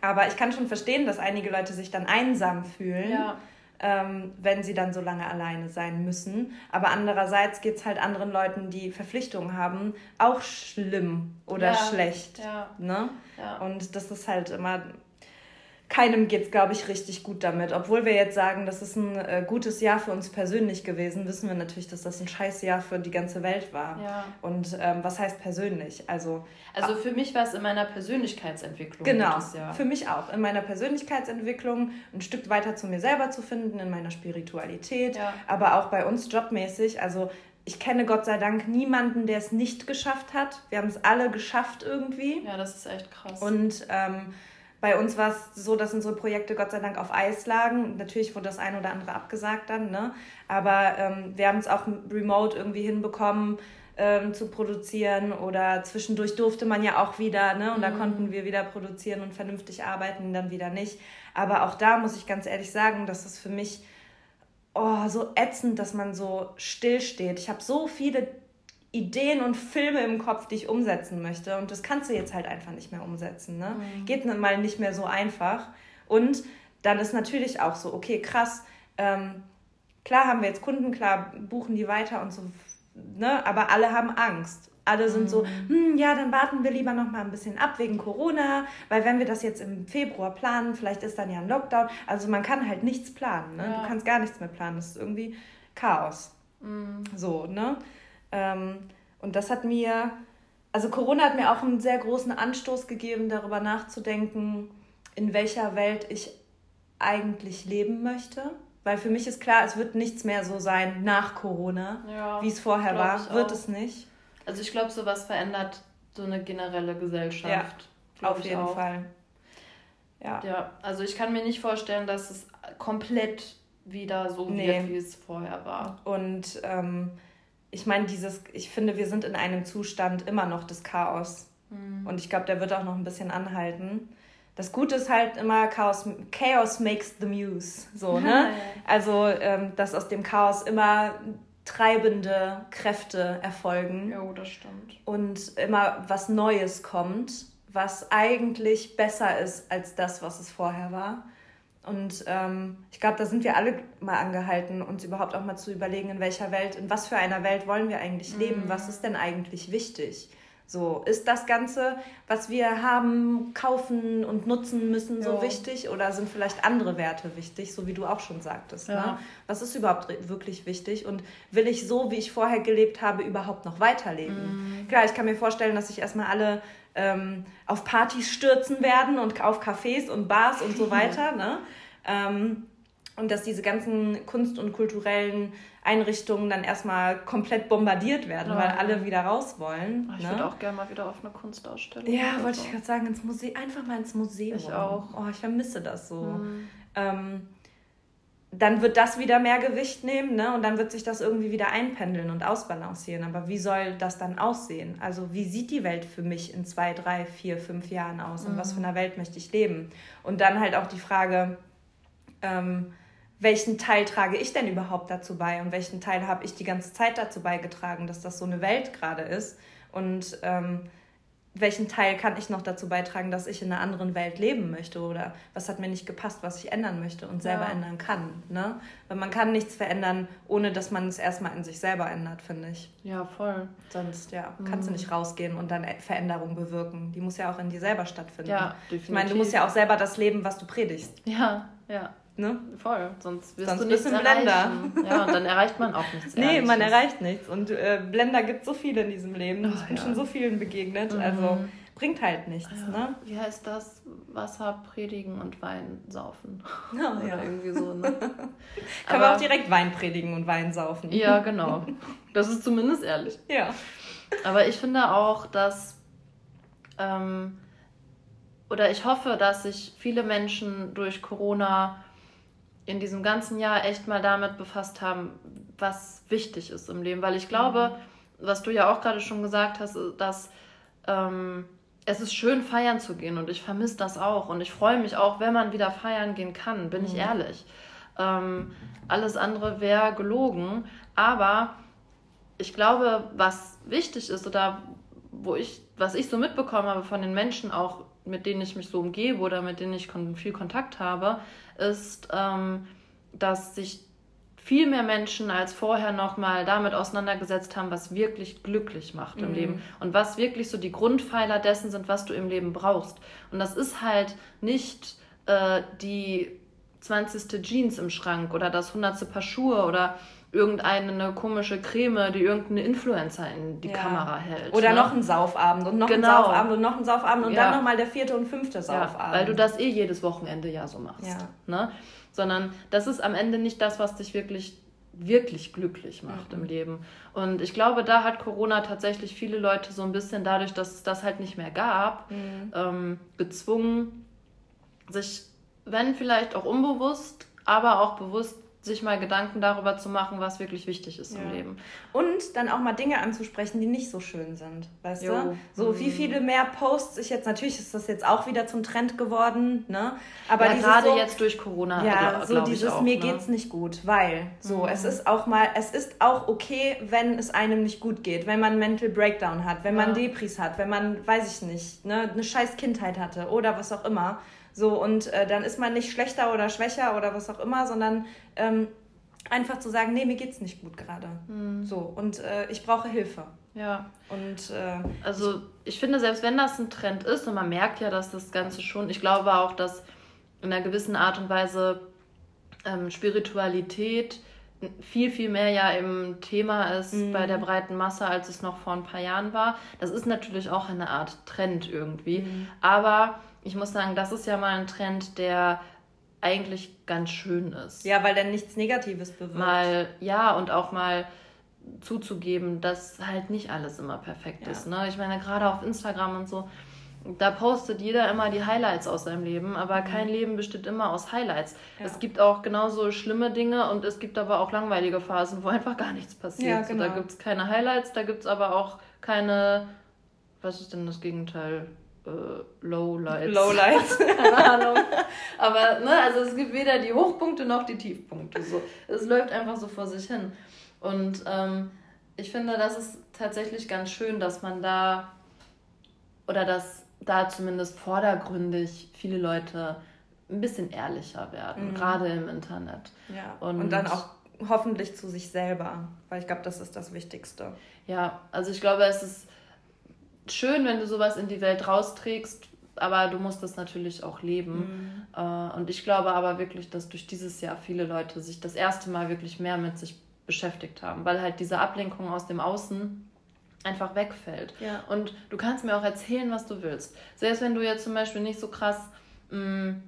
aber ich kann schon verstehen, dass einige Leute sich dann einsam fühlen, ja. ähm, wenn sie dann so lange alleine sein müssen. Aber andererseits geht es halt anderen Leuten, die Verpflichtungen haben, auch schlimm oder ja. schlecht. Ja. Ne? Und das ist halt immer keinem geht es, glaube ich, richtig gut damit. Obwohl wir jetzt sagen, das ist ein äh, gutes Jahr für uns persönlich gewesen, wissen wir natürlich, dass das ein scheiß Jahr für die ganze Welt war. Ja. Und ähm, was heißt persönlich? Also, also für mich war es in meiner Persönlichkeitsentwicklung. Genau, für mich auch. In meiner Persönlichkeitsentwicklung ein Stück weiter zu mir selber zu finden, in meiner Spiritualität, ja. aber auch bei uns jobmäßig. Also ich kenne Gott sei Dank niemanden, der es nicht geschafft hat. Wir haben es alle geschafft irgendwie. Ja, das ist echt krass. Und ähm, bei uns war es so, dass unsere Projekte Gott sei Dank auf Eis lagen. Natürlich wurde das eine oder andere abgesagt dann, ne? Aber ähm, wir haben es auch remote irgendwie hinbekommen ähm, zu produzieren oder zwischendurch durfte man ja auch wieder, ne? Und mhm. da konnten wir wieder produzieren und vernünftig arbeiten, dann wieder nicht. Aber auch da muss ich ganz ehrlich sagen, dass es für mich oh, so ätzend, dass man so stillsteht. Ich habe so viele Ideen und Filme im Kopf, die ich umsetzen möchte. Und das kannst du jetzt halt einfach nicht mehr umsetzen. Ne? Mhm. Geht mal nicht mehr so einfach. Und dann ist natürlich auch so, okay, krass, ähm, klar haben wir jetzt Kunden, klar buchen die weiter und so, ne? aber alle haben Angst. Alle sind mhm. so, hm, ja, dann warten wir lieber noch mal ein bisschen ab wegen Corona, weil wenn wir das jetzt im Februar planen, vielleicht ist dann ja ein Lockdown. Also man kann halt nichts planen. Ne? Ja. Du kannst gar nichts mehr planen. Das ist irgendwie Chaos. Mhm. So, ne? Ähm, und das hat mir, also Corona hat mir auch einen sehr großen Anstoß gegeben, darüber nachzudenken, in welcher Welt ich eigentlich leben möchte. Weil für mich ist klar, es wird nichts mehr so sein nach Corona, ja, wie es vorher war. Wird es nicht. Also ich glaube, sowas verändert so eine generelle Gesellschaft. Ja, auf jeden auch. Fall. Ja. ja, also ich kann mir nicht vorstellen, dass es komplett wieder so nee. wird, wie es vorher war. Und ähm, ich meine, dieses, ich finde, wir sind in einem Zustand immer noch des Chaos. Mhm. Und ich glaube, der wird auch noch ein bisschen anhalten. Das Gute ist halt immer, Chaos, Chaos makes the muse. So, ne? also, ähm, dass aus dem Chaos immer treibende Kräfte erfolgen. Ja, das stimmt. Und immer was Neues kommt, was eigentlich besser ist als das, was es vorher war. Und ähm, ich glaube, da sind wir alle mal angehalten, uns überhaupt auch mal zu überlegen, in welcher Welt, in was für einer Welt wollen wir eigentlich leben? Mhm. Was ist denn eigentlich wichtig? So, ist das Ganze, was wir haben, kaufen und nutzen müssen, so ja. wichtig? Oder sind vielleicht andere Werte wichtig, so wie du auch schon sagtest? Ja. Ne? Was ist überhaupt wirklich wichtig? Und will ich so, wie ich vorher gelebt habe, überhaupt noch weiterleben? Mhm. Klar, ich kann mir vorstellen, dass sich erstmal alle ähm, auf Partys stürzen werden und auf Cafés und Bars und so weiter. ne? Ähm, und dass diese ganzen kunst- und kulturellen Einrichtungen dann erstmal komplett bombardiert werden, oh. weil alle wieder raus wollen. Oh, ich ne? würde auch gerne mal wieder auf eine Kunstausstellung. Ja, wollte so. ich gerade sagen, ins Museum, einfach mal ins Museum. Ich auch. Oh, ich vermisse das so. Mhm. Ähm, dann wird das wieder mehr Gewicht nehmen, ne? Und dann wird sich das irgendwie wieder einpendeln und ausbalancieren. Aber wie soll das dann aussehen? Also wie sieht die Welt für mich in zwei, drei, vier, fünf Jahren aus? Und was für mhm. eine Welt möchte ich leben? Und dann halt auch die Frage, ähm, welchen Teil trage ich denn überhaupt dazu bei und welchen Teil habe ich die ganze Zeit dazu beigetragen, dass das so eine Welt gerade ist? Und ähm, welchen Teil kann ich noch dazu beitragen, dass ich in einer anderen Welt leben möchte oder was hat mir nicht gepasst, was ich ändern möchte und selber ja. ändern kann. Ne? Weil man kann nichts verändern, ohne dass man es erstmal in sich selber ändert, finde ich. Ja, voll. Sonst ja, mhm. kannst du nicht rausgehen und dann Veränderung bewirken. Die muss ja auch in dir selber stattfinden. Ja, definitiv. Ich meine, du musst ja auch selber das leben, was du predigst. Ja, ja. Ne? Voll, sonst wirst sonst du nichts Blender. Ja, und dann erreicht man auch nichts. nee, man erreicht nichts. Und äh, Blender gibt es so viele in diesem Leben. Oh, ich bin ja. schon so vielen begegnet. Mhm. Also bringt halt nichts. Ja. Ne? Wie heißt das? Wasser predigen und Wein saufen. Oh, Oder ja. irgendwie so. Ne? Kann man auch direkt Wein predigen und Wein saufen. Ja, genau. Das ist zumindest ehrlich. Ja. Aber ich finde auch, dass ähm, oder ich hoffe, dass sich viele Menschen durch Corona in diesem ganzen Jahr echt mal damit befasst haben, was wichtig ist im Leben. Weil ich glaube, mhm. was du ja auch gerade schon gesagt hast, dass ähm, es ist schön, feiern zu gehen und ich vermisse das auch. Und ich freue mich auch, wenn man wieder feiern gehen kann, bin mhm. ich ehrlich. Ähm, alles andere wäre gelogen. Aber ich glaube, was wichtig ist oder wo ich, was ich so mitbekommen habe von den Menschen auch, mit denen ich mich so umgebe oder mit denen ich viel Kontakt habe, ist, ähm, dass sich viel mehr Menschen als vorher nochmal damit auseinandergesetzt haben, was wirklich glücklich macht mhm. im Leben und was wirklich so die Grundpfeiler dessen sind, was du im Leben brauchst. Und das ist halt nicht äh, die 20. Jeans im Schrank oder das 100. Paar Schuhe oder irgendeine komische Creme, die irgendeine Influencer in die ja. Kamera hält. Oder ne? noch ein Saufabend und noch genau. ein Saufabend und noch ein Saufabend und ja. dann nochmal der vierte und fünfte Saufabend. Ja, weil du das eh jedes Wochenende ja so machst. Ja. Ne? Sondern das ist am Ende nicht das, was dich wirklich wirklich glücklich macht mhm. im Leben. Und ich glaube, da hat Corona tatsächlich viele Leute so ein bisschen dadurch, dass es das halt nicht mehr gab, mhm. ähm, gezwungen, sich, wenn vielleicht auch unbewusst, aber auch bewusst sich mal Gedanken darüber zu machen, was wirklich wichtig ist ja. im Leben. Und dann auch mal Dinge anzusprechen, die nicht so schön sind. Weißt jo. du? So mhm. wie viele mehr Posts ich jetzt, natürlich ist das jetzt auch wieder zum Trend geworden, ne? Aber ja, gerade so, jetzt durch Corona. Ja, so dieses auch, mir ne? geht's nicht gut, weil so, mhm. es ist auch mal, es ist auch okay, wenn es einem nicht gut geht, wenn man Mental Breakdown hat, wenn ja. man Depris hat, wenn man, weiß ich nicht, ne, eine scheiß Kindheit hatte oder was auch immer. So, und äh, dann ist man nicht schlechter oder schwächer oder was auch immer, sondern ähm, einfach zu sagen, nee, mir geht's nicht gut gerade. Mhm. So, und äh, ich brauche Hilfe. Ja. Und äh, also ich finde, selbst wenn das ein Trend ist, und man merkt ja, dass das Ganze schon, ich glaube auch, dass in einer gewissen Art und Weise ähm, Spiritualität viel, viel mehr ja im Thema ist mhm. bei der breiten Masse, als es noch vor ein paar Jahren war. Das ist natürlich auch eine Art Trend irgendwie. Mhm. Aber ich muss sagen, das ist ja mal ein Trend, der eigentlich ganz schön ist. Ja, weil der nichts Negatives bewirkt. Mal, ja, und auch mal zuzugeben, dass halt nicht alles immer perfekt ja. ist. Ne? Ich meine, gerade auf Instagram und so, da postet jeder immer die Highlights aus seinem Leben, aber mhm. kein Leben besteht immer aus Highlights. Ja. Es gibt auch genauso schlimme Dinge und es gibt aber auch langweilige Phasen, wo einfach gar nichts passiert. Ja, genau. so, da genau. gibt es keine Highlights, da gibt es aber auch keine, was ist denn das Gegenteil? Äh, Lowlights. Lowlights. Keine Ahnung. Aber ne, also es gibt weder die Hochpunkte noch die Tiefpunkte. So. Es läuft einfach so vor sich hin. Und ähm, ich finde, das ist tatsächlich ganz schön, dass man da oder dass da zumindest vordergründig viele Leute ein bisschen ehrlicher werden, mhm. gerade im Internet. Ja. Und, und dann auch hoffentlich zu sich selber, weil ich glaube, das ist das Wichtigste. Ja, also ich glaube, es ist schön, wenn du sowas in die Welt rausträgst, aber du musst das natürlich auch leben. Mhm. Äh, und ich glaube aber wirklich, dass durch dieses Jahr viele Leute sich das erste Mal wirklich mehr mit sich beschäftigt haben, weil halt diese Ablenkung aus dem Außen einfach wegfällt. Ja. Und du kannst mir auch erzählen, was du willst. Selbst wenn du jetzt zum Beispiel nicht so krass mh, mm,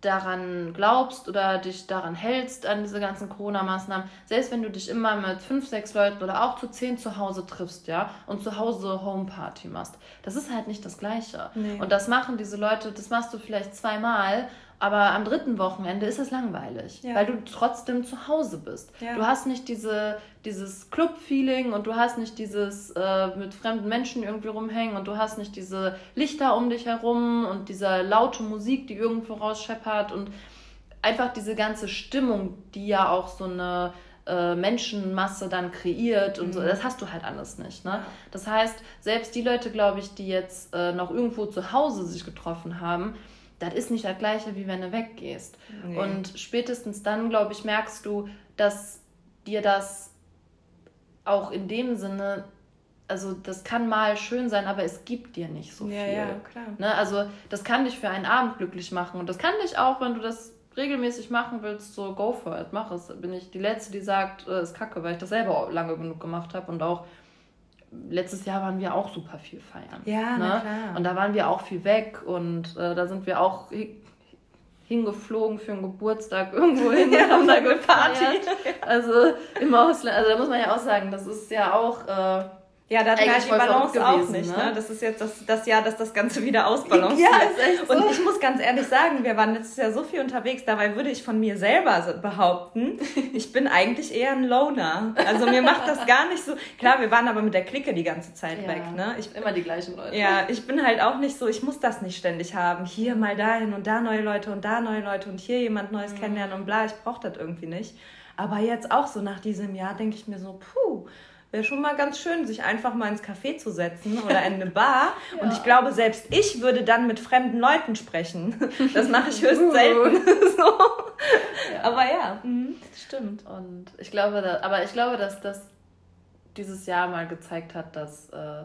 daran glaubst oder dich daran hältst, an diese ganzen Corona-Maßnahmen, selbst wenn du dich immer mit fünf, sechs Leuten oder auch zu zehn zu Hause triffst, ja, und zu Hause Homeparty machst, das ist halt nicht das Gleiche. Nee. Und das machen diese Leute, das machst du vielleicht zweimal aber am dritten Wochenende ist es langweilig, ja. weil du trotzdem zu Hause bist. Ja. Du hast nicht diese, dieses Club-Feeling und du hast nicht dieses äh, mit fremden Menschen irgendwie rumhängen und du hast nicht diese Lichter um dich herum und diese laute Musik, die irgendwo rausscheppert und einfach diese ganze Stimmung, die ja auch so eine äh, Menschenmasse dann kreiert und mhm. so, das hast du halt alles nicht. Ne? Das heißt, selbst die Leute, glaube ich, die jetzt äh, noch irgendwo zu Hause sich getroffen haben, das ist nicht das gleiche, wie wenn du weggehst. Nee. Und spätestens dann, glaube ich, merkst du, dass dir das auch in dem Sinne, also das kann mal schön sein, aber es gibt dir nicht so viel. Ja, ja, klar. Ne? Also das kann dich für einen Abend glücklich machen und das kann dich auch, wenn du das regelmäßig machen willst, so go for it, mach es. Bin ich die Letzte, die sagt, äh, ist kacke, weil ich das selber lange genug gemacht habe und auch letztes Jahr waren wir auch super viel feiern. Ja, ne? klar. Und da waren wir auch viel weg und äh, da sind wir auch hingeflogen für einen Geburtstag irgendwo hin und haben da gepartyt. Also im Ausland, also da muss man ja auch sagen, das ist ja auch, äh, Ja, da hatten wir halt die Balance gewesen, auch nicht. Ne? ne? Das ist jetzt das, das Jahr, dass das Ganze wieder ausbalanciert. Ja, ist echt so. Und ich muss ganz ehrlich sagen, wir waren letztes Jahr so viel unterwegs, dabei würde ich von mir selber behaupten, ich bin eigentlich eher ein Loner. Also mir macht das gar nicht so. Klar, wir waren aber mit der Clique die ganze Zeit ja, weg. Ne? Ich, immer die gleichen Leute. Ja, ich bin halt auch nicht so, ich muss das nicht ständig haben. Hier mal dahin und da neue Leute und da neue Leute und hier jemand Neues mhm. kennenlernen und bla, ich brauche das irgendwie nicht. Aber jetzt auch so nach diesem Jahr denke ich mir so, puh wäre schon mal ganz schön, sich einfach mal ins Café zu setzen oder in eine Bar. ja. Und ich glaube, selbst ich würde dann mit fremden Leuten sprechen. Das mache ich höchst selten. so. ja. Aber ja, mhm, stimmt. Und ich glaube, dass, aber ich glaube, dass das dieses Jahr mal gezeigt hat, dass äh,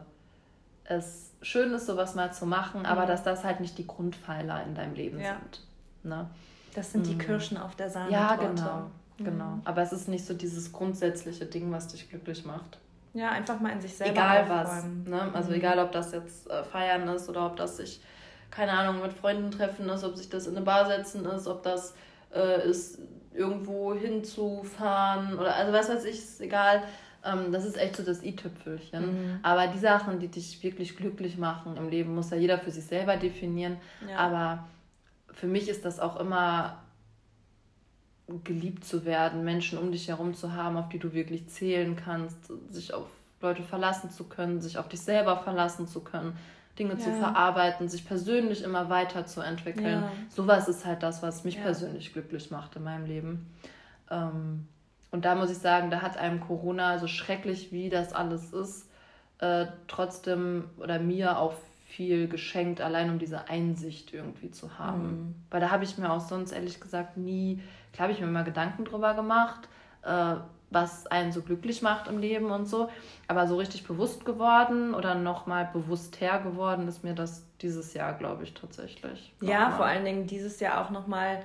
es schön ist, sowas mal zu machen, mhm. aber dass das halt nicht die Grundpfeiler in deinem Leben ja. sind. Ne? Das sind die mhm. Kirschen auf der Sahne. Ja, genau. Genau. Mhm. Aber es ist nicht so dieses grundsätzliche Ding, was dich glücklich macht. Ja, einfach mal in sich selber Egal aufräumen. was. Ne? Also mhm. egal, ob das jetzt äh, feiern ist oder ob das sich, keine Ahnung, mit Freunden treffen ist, ob sich das in eine Bar setzen ist, ob das äh, ist, irgendwo hinzufahren oder also was weiß ich, ist egal. Ähm, das ist echt so das i-Tüpfelchen. Mhm. Aber die Sachen, die dich wirklich glücklich machen im Leben, muss ja jeder für sich selber definieren. Ja. Aber für mich ist das auch immer geliebt zu werden, Menschen um dich herum zu haben, auf die du wirklich zählen kannst, sich auf Leute verlassen zu können, sich auf dich selber verlassen zu können, Dinge ja. zu verarbeiten, sich persönlich immer weiterzuentwickeln. Ja. Sowas ist halt das, was mich ja. persönlich glücklich macht in meinem Leben. Ähm, und da muss ich sagen, da hat einem Corona, so schrecklich wie das alles ist, äh, trotzdem oder mir auch viel geschenkt, allein um diese Einsicht irgendwie zu haben. Mhm. Weil da habe ich mir auch sonst ehrlich gesagt nie, klar habe ich mir mal Gedanken drüber gemacht, äh, was einen so glücklich macht im Leben und so. Aber so richtig bewusst geworden oder nochmal bewusster geworden ist mir das dieses Jahr, glaube ich, tatsächlich. Ja, vor allen Dingen dieses Jahr auch nochmal,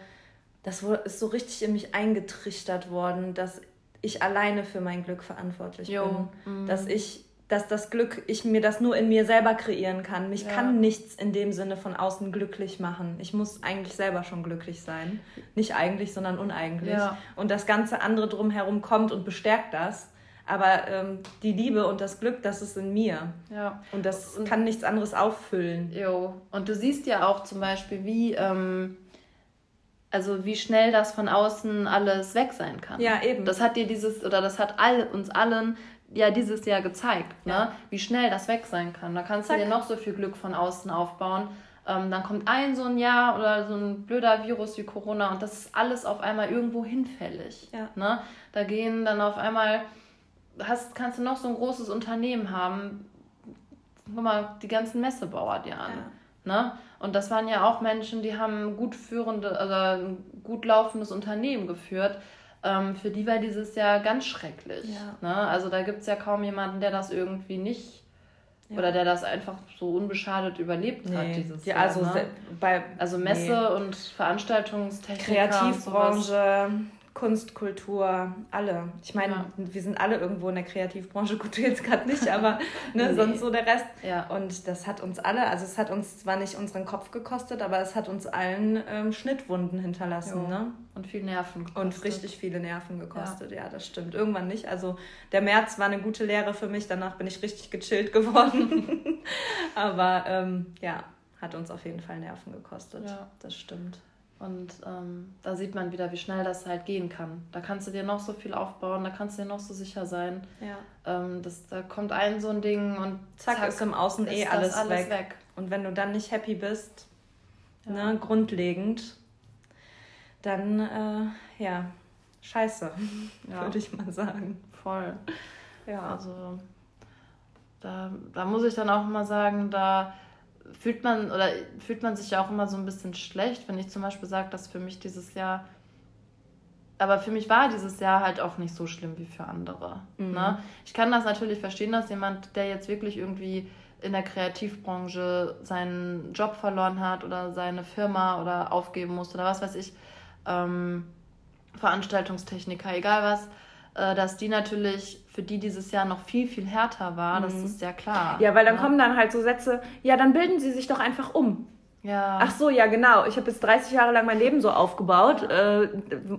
das ist so richtig in mich eingetrichtert worden, dass ich alleine für mein Glück verantwortlich jo. bin. Mhm. Dass ich dass das Glück, ich mir das nur in mir selber kreieren kann. Mich ja. kann nichts in dem Sinne von außen glücklich machen. Ich muss eigentlich selber schon glücklich sein. Nicht eigentlich, sondern uneigentlich. Ja. Und das ganze andere drumherum kommt und bestärkt das. Aber ähm, die Liebe und das Glück, das ist in mir. Ja. Und das und, kann nichts anderes auffüllen. Jo. Und du siehst ja auch zum Beispiel, wie, ähm, also wie schnell das von außen alles weg sein kann. Ja, eben. Das hat dir dieses, oder das hat all, uns allen ja dieses Jahr gezeigt, ne? Ja. wie schnell das weg sein kann. Da kannst Zack. du dir noch so viel Glück von außen aufbauen. Ähm, dann kommt ein so ein Jahr oder so ein blöder Virus wie Corona und das ist alles auf einmal irgendwo hinfällig. Ja. Ne? Da gehen dann auf einmal, hast, kannst du noch so ein großes Unternehmen haben, guck mal, die ganzen Messebauer dir an. Ja. Ne? Und das waren ja auch Menschen, die haben gut führende, also ein gut laufendes Unternehmen geführt ähm, für die war dieses Jahr ganz schrecklich. Ja. Ne? Also da gibt es ja kaum jemanden, der das irgendwie nicht ja. oder der das einfach so unbeschadet überlebt nee. hat dieses ja, Jahr. Also, ne? bei, also Messe nee. und Veranstaltungstechnik. Kreativbranche. Kunst, Kultur, alle. Ich meine, ja. wir sind alle irgendwo in der Kreativbranche, gut, jetzt gerade nicht, aber ne, nee. sonst so der Rest. Ja. Und das hat uns alle, also es hat uns zwar nicht unseren Kopf gekostet, aber es hat uns allen ähm, Schnittwunden hinterlassen. Ne? Und viel Nerven gekostet. Und richtig viele Nerven gekostet, ja. ja, das stimmt. Irgendwann nicht. Also der März war eine gute Lehre für mich, danach bin ich richtig gechillt geworden. aber ähm, ja, hat uns auf jeden Fall Nerven gekostet. Ja, das stimmt. Und ähm, da sieht man wieder, wie schnell das halt gehen kann. Da kannst du dir noch so viel aufbauen, da kannst du dir noch so sicher sein. Ja. Ähm, das, da kommt ein so ein Ding und zack, zack ist im Außen eh alles, alles weg. weg. Und wenn du dann nicht happy bist, ja. ne, grundlegend, dann äh, ja, scheiße, ja. würde ich mal sagen. Voll. Ja. Also da, da muss ich dann auch mal sagen, da fühlt man oder fühlt man sich ja auch immer so ein bisschen schlecht, wenn ich zum Beispiel sage, dass für mich dieses Jahr, aber für mich war dieses Jahr halt auch nicht so schlimm wie für andere. Mhm. Ne? Ich kann das natürlich verstehen, dass jemand, der jetzt wirklich irgendwie in der Kreativbranche seinen Job verloren hat oder seine Firma oder aufgeben muss oder was weiß ich, ähm, Veranstaltungstechniker, egal was, dass die natürlich für die dieses Jahr noch viel, viel härter war, mhm. das ist ja klar. Ja, weil dann ne? kommen dann halt so Sätze, ja, dann bilden sie sich doch einfach um. Ja. Ach so, ja, genau. Ich habe jetzt 30 Jahre lang mein Leben so aufgebaut ja. äh,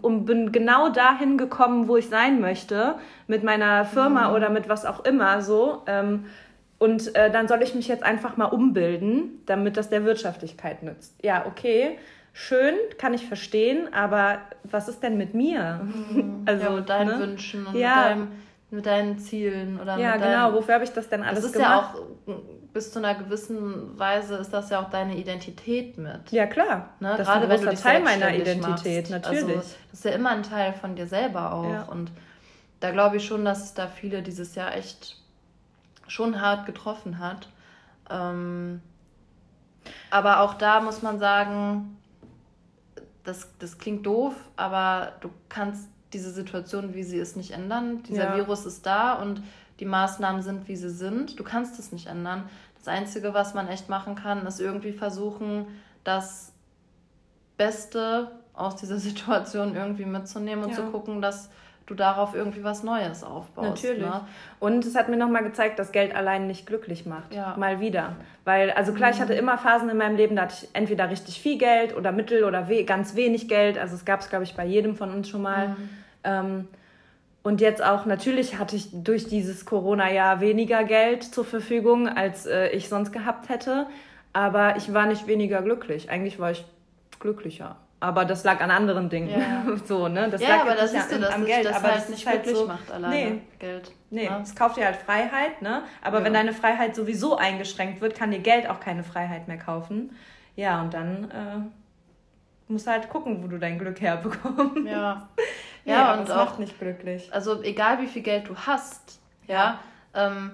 und bin genau dahin gekommen, wo ich sein möchte, mit meiner Firma mhm. oder mit was auch immer so. Ähm, und äh, dann soll ich mich jetzt einfach mal umbilden, damit das der Wirtschaftlichkeit nützt. Ja, okay, schön, kann ich verstehen, aber was ist denn mit mir? Mhm. Also, ja, mit deinen ne? Wünschen und ja. mit, deinem, mit, deinen Zielen oder Ja, genau, deinem, wofür habe ich das denn alles das ist gemacht? Ja auch bis zu einer gewissen Weise ist das ja auch deine Identität mit. Ja, klar. Ne? Das Gerade ist ein großer Teil meiner Identität, machst. Also, natürlich. Also, das ist ja immer ein Teil von dir selber auch. Ja. Und da glaube ich schon, dass es da viele dieses Jahr echt schon hart getroffen hat. Ähm, aber auch da muss man sagen, das, das klingt doof, aber du kannst diese Situation, wie sie ist, nicht ändern. Dieser ja. Virus ist da und die Maßnahmen sind, wie sie sind. Du kannst es nicht ändern. Das Einzige, was man echt machen kann, ist irgendwie versuchen, das Beste aus dieser Situation irgendwie mitzunehmen und ja. zu gucken, dass du darauf irgendwie was Neues aufbaust. Natürlich. Ne? Und es hat mir nochmal gezeigt, dass Geld allein nicht glücklich macht. Ja. Mal wieder. Weil, also klar, mhm. ich hatte immer Phasen in meinem Leben, da hatte ich entweder richtig viel Geld oder mittel oder we ganz wenig Geld. Also es gab es, glaube ich, bei jedem von uns schon mal. Mhm. Ähm, und jetzt auch, natürlich hatte ich durch dieses Corona-Jahr weniger Geld zur Verfügung, als äh, ich sonst gehabt hätte. Aber ich war nicht weniger glücklich. Eigentlich war ich glücklicher. Aber das lag an anderen Dingen. Ja. so, ne? Das ja, lag aber das ist du, das am Geld. Das aber halt das nicht halt glücklich so, macht alleine. Nee, Geld. Nee, ja. es kauft dir halt Freiheit, ne? Aber ja. wenn deine Freiheit sowieso eingeschränkt wird, kann dir Geld auch keine Freiheit mehr kaufen. Ja, und dann äh, musst du halt gucken, wo du dein Glück herbekommst. Ja. Ja, ja und das auch, macht nicht glücklich. Also egal wie viel Geld du hast, ja, ähm,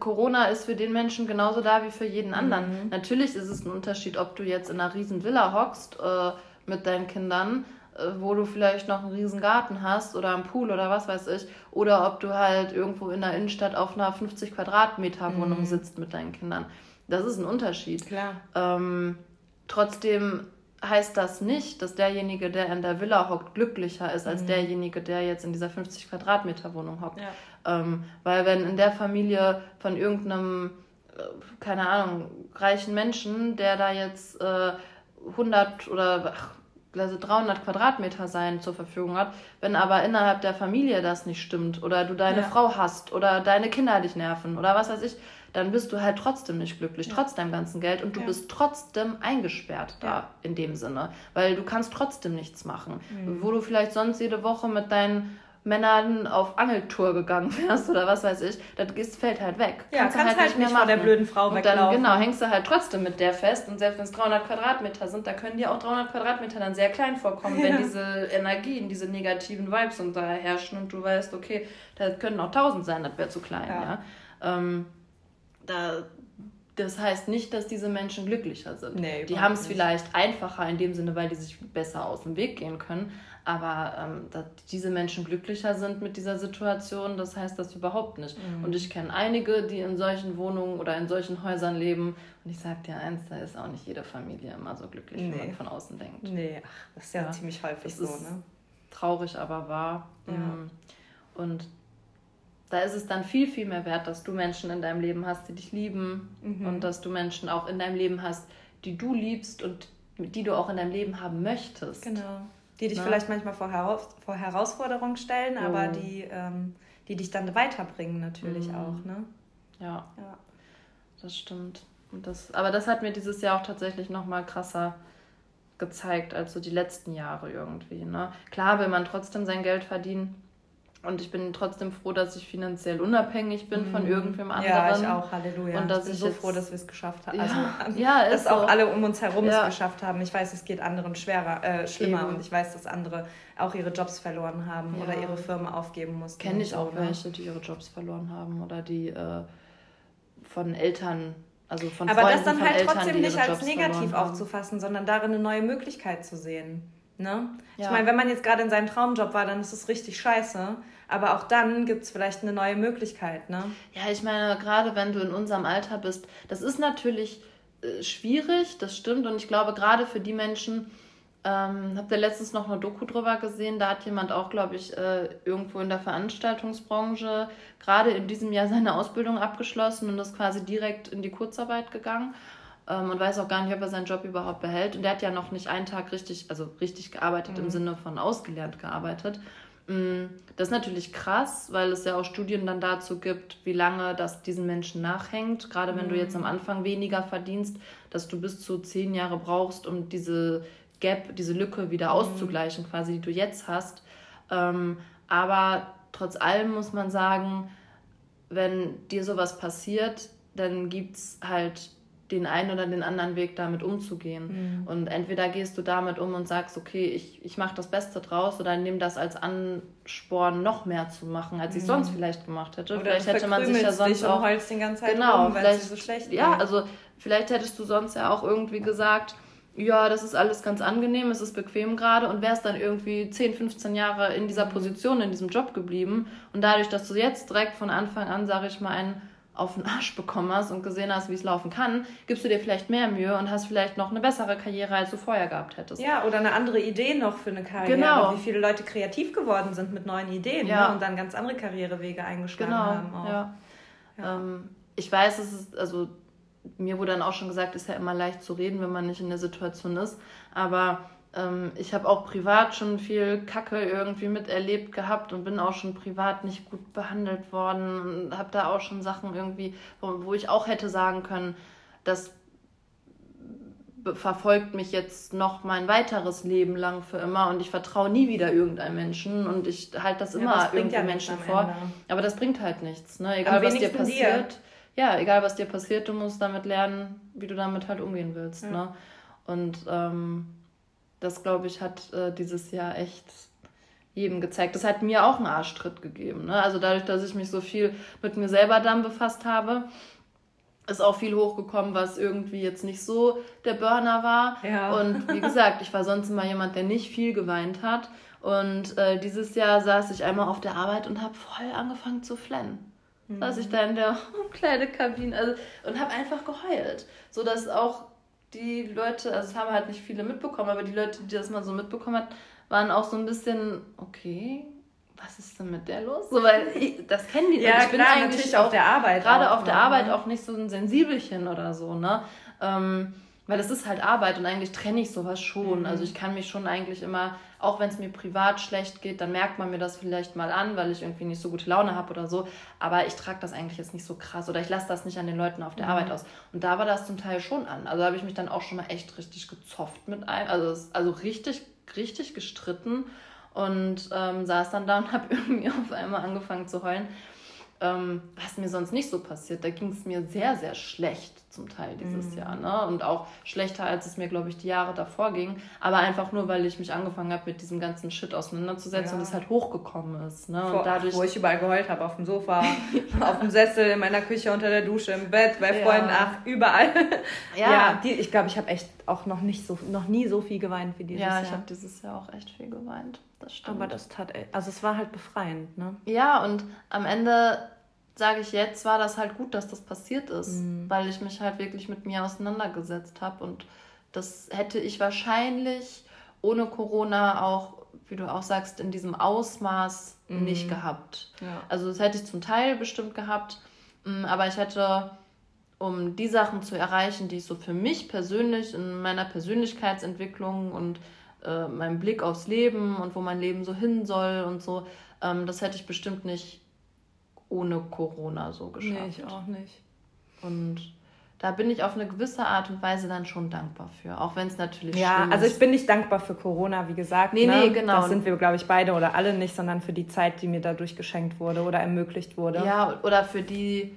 Corona ist für den Menschen genauso da wie für jeden anderen. Mhm. Natürlich ist es ein Unterschied, ob du jetzt in einer riesen Villa hockst äh, mit deinen Kindern, äh, wo du vielleicht noch einen riesen Garten hast oder einen Pool oder was weiß ich, oder ob du halt irgendwo in der Innenstadt auf einer 50 Quadratmeter Wohnung mhm. sitzt mit deinen Kindern. Das ist ein Unterschied. Klar. Ähm, trotzdem heißt das nicht, dass derjenige, der in der Villa hockt, glücklicher ist als mhm. derjenige, der jetzt in dieser 50 Quadratmeter Wohnung hockt. Ja. Ähm, weil wenn in der Familie von irgendeinem, äh, keine Ahnung, reichen Menschen, der da jetzt äh, 100 oder ach, also 300 Quadratmeter sein zur Verfügung hat, wenn aber innerhalb der Familie das nicht stimmt oder du deine ja. Frau hast oder deine Kinder dich nerven oder was weiß ich, dann bist du halt trotzdem nicht glücklich, ja. trotz deinem ganzen Geld und du ja. bist trotzdem eingesperrt da in dem Sinne, weil du kannst trotzdem nichts machen. Mhm. Wo du vielleicht sonst jede Woche mit deinen Männern auf Angeltour gegangen wärst oder was weiß ich, das fällt halt weg. Ja, kannst, kannst halt, halt, nicht mehr machen. von der blöden Frau und dann, genau, hängst du halt trotzdem mit der fest und selbst wenn es 300 Quadratmeter sind, da können dir auch 300 Quadratmeter dann sehr klein vorkommen, ja. wenn diese Energien, diese negativen Vibes und da herrschen und du weißt, okay, da können auch 1000 sein, das wäre zu klein, ja. ja. Ähm, da, das heißt nicht, dass diese Menschen glücklicher sind. Nee, die haben es vielleicht einfacher in dem Sinne, weil die sich besser aus dem Weg gehen können. Aber ähm, dass diese Menschen glücklicher sind mit dieser Situation, das heißt das überhaupt nicht. Mhm. Und ich kenne einige, die in solchen Wohnungen oder in solchen Häusern leben. Und ich sage dir eins, da ist auch nicht jede Familie immer so glücklich, nee. wie man von außen denkt. Nee, ach, das ist ja, ja ziemlich häufig so, ne? Traurig, aber wahr. Ja. Mhm. Und da ist es dann viel, viel mehr wert, dass du Menschen in deinem Leben hast, die dich lieben mhm. und dass du Menschen auch in deinem Leben hast, die du liebst und die du auch in deinem Leben haben möchtest. Genau. Die dich Na? vielleicht manchmal vor, Heraus vor Herausforderungen stellen, oh. aber die, ähm, die dich dann weiterbringen natürlich mhm. auch. Ne? Ja. ja, das stimmt. Und das, aber das hat mir dieses Jahr auch tatsächlich nochmal krasser gezeigt als so die letzten Jahre irgendwie. Ne? Klar will man trotzdem sein Geld verdienen und ich bin trotzdem froh, dass ich finanziell unabhängig bin von mhm. irgendwem anderen. Ja, ich auch, Halleluja. Und dass ich bin ich so jetzt... froh, dass wir es geschafft haben. Also, ja, ja dass so. auch alle um uns herum ja. es geschafft haben. Ich weiß, es geht anderen schwerer, äh, schlimmer Eben. und ich weiß, dass andere auch ihre Jobs verloren haben ja. oder ihre Firmen aufgeben mussten. Kenne ich auch so, ne? welche, die ihre Jobs verloren haben oder die äh, von Eltern also von Aber Freunden, das dann halt Eltern, trotzdem nicht als negativ aufzufassen, sondern darin eine neue Möglichkeit zu sehen. Ne? Ja. Ich meine, wenn man jetzt gerade in seinem Traumjob war, dann ist es richtig scheiße. Aber auch dann gibt es vielleicht eine neue Möglichkeit. Ne? Ja, ich meine, gerade wenn du in unserem Alter bist, das ist natürlich äh, schwierig, das stimmt. Und ich glaube, gerade für die Menschen, ähm, habt ihr letztens noch eine Doku drüber gesehen, da hat jemand auch, glaube ich, äh, irgendwo in der Veranstaltungsbranche gerade in diesem Jahr seine Ausbildung abgeschlossen und ist quasi direkt in die Kurzarbeit gegangen. Ähm, und weiß auch gar nicht, ob er seinen Job überhaupt behält. Und der hat ja noch nicht einen Tag richtig, also richtig gearbeitet mhm. im Sinne von ausgelernt gearbeitet. Mm, das ist natürlich krass, weil es ja auch Studien dann dazu gibt, wie lange das diesen Menschen nachhängt. Gerade wenn mhm. du jetzt am Anfang weniger verdienst, dass du bis zu zehn Jahre brauchst, um diese Gap, diese Lücke wieder mhm. auszugleichen, quasi, die du jetzt hast. Ähm, aber trotz allem muss man sagen, wenn dir sowas passiert, dann gibt es halt den einen oder den anderen Weg damit umzugehen. Mhm. Und entweder gehst du damit um und sagst, okay, ich, ich mache das Beste draus oder nimm das als Ansporn, noch mehr zu machen, als ich mhm. sonst vielleicht gemacht hätte. Oder vielleicht hätte man sich ja sonst auch den ganzen Zeit genau, rum, vielleicht so schlecht Ja, geht. also vielleicht hättest du sonst ja auch irgendwie gesagt, ja, das ist alles ganz angenehm, es ist bequem gerade und wärst dann irgendwie 10, 15 Jahre in dieser mhm. Position, in diesem Job geblieben und dadurch, dass du jetzt direkt von Anfang an, sage ich mal, einen auf den Arsch bekommen hast und gesehen hast, wie es laufen kann, gibst du dir vielleicht mehr Mühe und hast vielleicht noch eine bessere Karriere, als du vorher gehabt hättest. Ja, oder eine andere Idee noch für eine Karriere. Genau. Wie viele Leute kreativ geworden sind mit neuen Ideen ja. ne? und dann ganz andere Karrierewege eingeschlagen genau. haben. Auch. Ja. ja. Ähm, ich weiß, es ist, also mir wurde dann auch schon gesagt, ist ja immer leicht zu reden, wenn man nicht in der Situation ist. Aber ähm, ich habe auch privat schon viel Kacke irgendwie miterlebt gehabt und bin auch schon privat nicht gut behandelt worden und habe da auch schon Sachen irgendwie, wo, wo ich auch hätte sagen können, das verfolgt mich jetzt noch mein weiteres Leben lang für immer und ich vertraue nie wieder irgendeinem Menschen und ich halte das immer ja, irgendwie ja Menschen vor. Aber das bringt halt nichts, ne? Egal was dir passiert. Dir. Ja, egal was dir passiert, du musst damit lernen, wie du damit halt umgehen willst, ja. ne? Und ähm, das, glaube ich, hat äh, dieses Jahr echt jedem gezeigt. Das hat mir auch einen Arschtritt gegeben. Ne? Also dadurch, dass ich mich so viel mit mir selber dann befasst habe, ist auch viel hochgekommen, was irgendwie jetzt nicht so der Burner war. Ja. Und wie gesagt, ich war sonst immer jemand, der nicht viel geweint hat. Und äh, dieses Jahr saß ich einmal auf der Arbeit und habe voll angefangen zu flennen. Mhm. Saß ich da in der Umkleidekabine also, und habe einfach geheult. So dass auch die Leute, also es haben halt nicht viele mitbekommen, aber die Leute, die das mal so mitbekommen hat, waren auch so ein bisschen, okay, was ist denn mit der los? So, weil ich, das kennen die. Ja, ich bin klar, eigentlich auf der Arbeit. Gerade auf der ne? Arbeit auch nicht so ein Sensibelchen oder so, ne? Ähm, weil es ist halt Arbeit und eigentlich trenne ich sowas schon. Mhm. Also ich kann mich schon eigentlich immer, auch wenn es mir privat schlecht geht, dann merkt man mir das vielleicht mal an, weil ich irgendwie nicht so gute Laune habe oder so. Aber ich trage das eigentlich jetzt nicht so krass oder ich lasse das nicht an den Leuten auf der mhm. Arbeit aus. Und da war das zum Teil schon an. Also habe ich mich dann auch schon mal echt richtig gezofft mit einem. Also, also richtig, richtig gestritten und ähm, saß dann da und habe irgendwie auf einmal angefangen zu heulen. Ähm, was mir sonst nicht so passiert. Da ging es mir sehr, sehr schlecht zum Teil dieses mhm. Jahr. Ne? Und auch schlechter, als es mir, glaube ich, die Jahre davor ging. Aber einfach nur, weil ich mich angefangen habe, mit diesem ganzen Shit auseinanderzusetzen ja. und es halt hochgekommen ist. Ne? Vor, und dadurch, wo ich überall geheult habe, auf dem Sofa, auf dem Sessel, in meiner Küche, unter der Dusche, im Bett, bei Freunden, ja. ach, überall. Ja, ja die, ich glaube, ich habe echt auch noch nicht so, noch nie so viel geweint wie dieses Jahr. Ja, ich habe dieses Jahr auch echt viel geweint. Das stimmt. Aber das tat, also es war halt befreiend, ne? Ja, und am Ende sage ich jetzt, war das halt gut, dass das passiert ist, mhm. weil ich mich halt wirklich mit mir auseinandergesetzt habe und das hätte ich wahrscheinlich ohne Corona auch, wie du auch sagst, in diesem Ausmaß mhm. nicht gehabt. Ja. Also das hätte ich zum Teil bestimmt gehabt, mm, aber ich hätte, um die Sachen zu erreichen, die ich so für mich persönlich in meiner Persönlichkeitsentwicklung und äh, meinem Blick aufs Leben und wo mein Leben so hin soll und so, ähm, das hätte ich bestimmt nicht ohne Corona so geschafft. Nee, ich auch nicht. Und da bin ich auf eine gewisse Art und Weise dann schon dankbar für, auch wenn es natürlich Ja, also ich bin nicht dankbar für Corona, wie gesagt. Nee, ne? nee, genau. Das sind wir, glaube ich, beide oder alle nicht, sondern für die Zeit, die mir dadurch geschenkt wurde oder ermöglicht wurde. Ja, oder für die,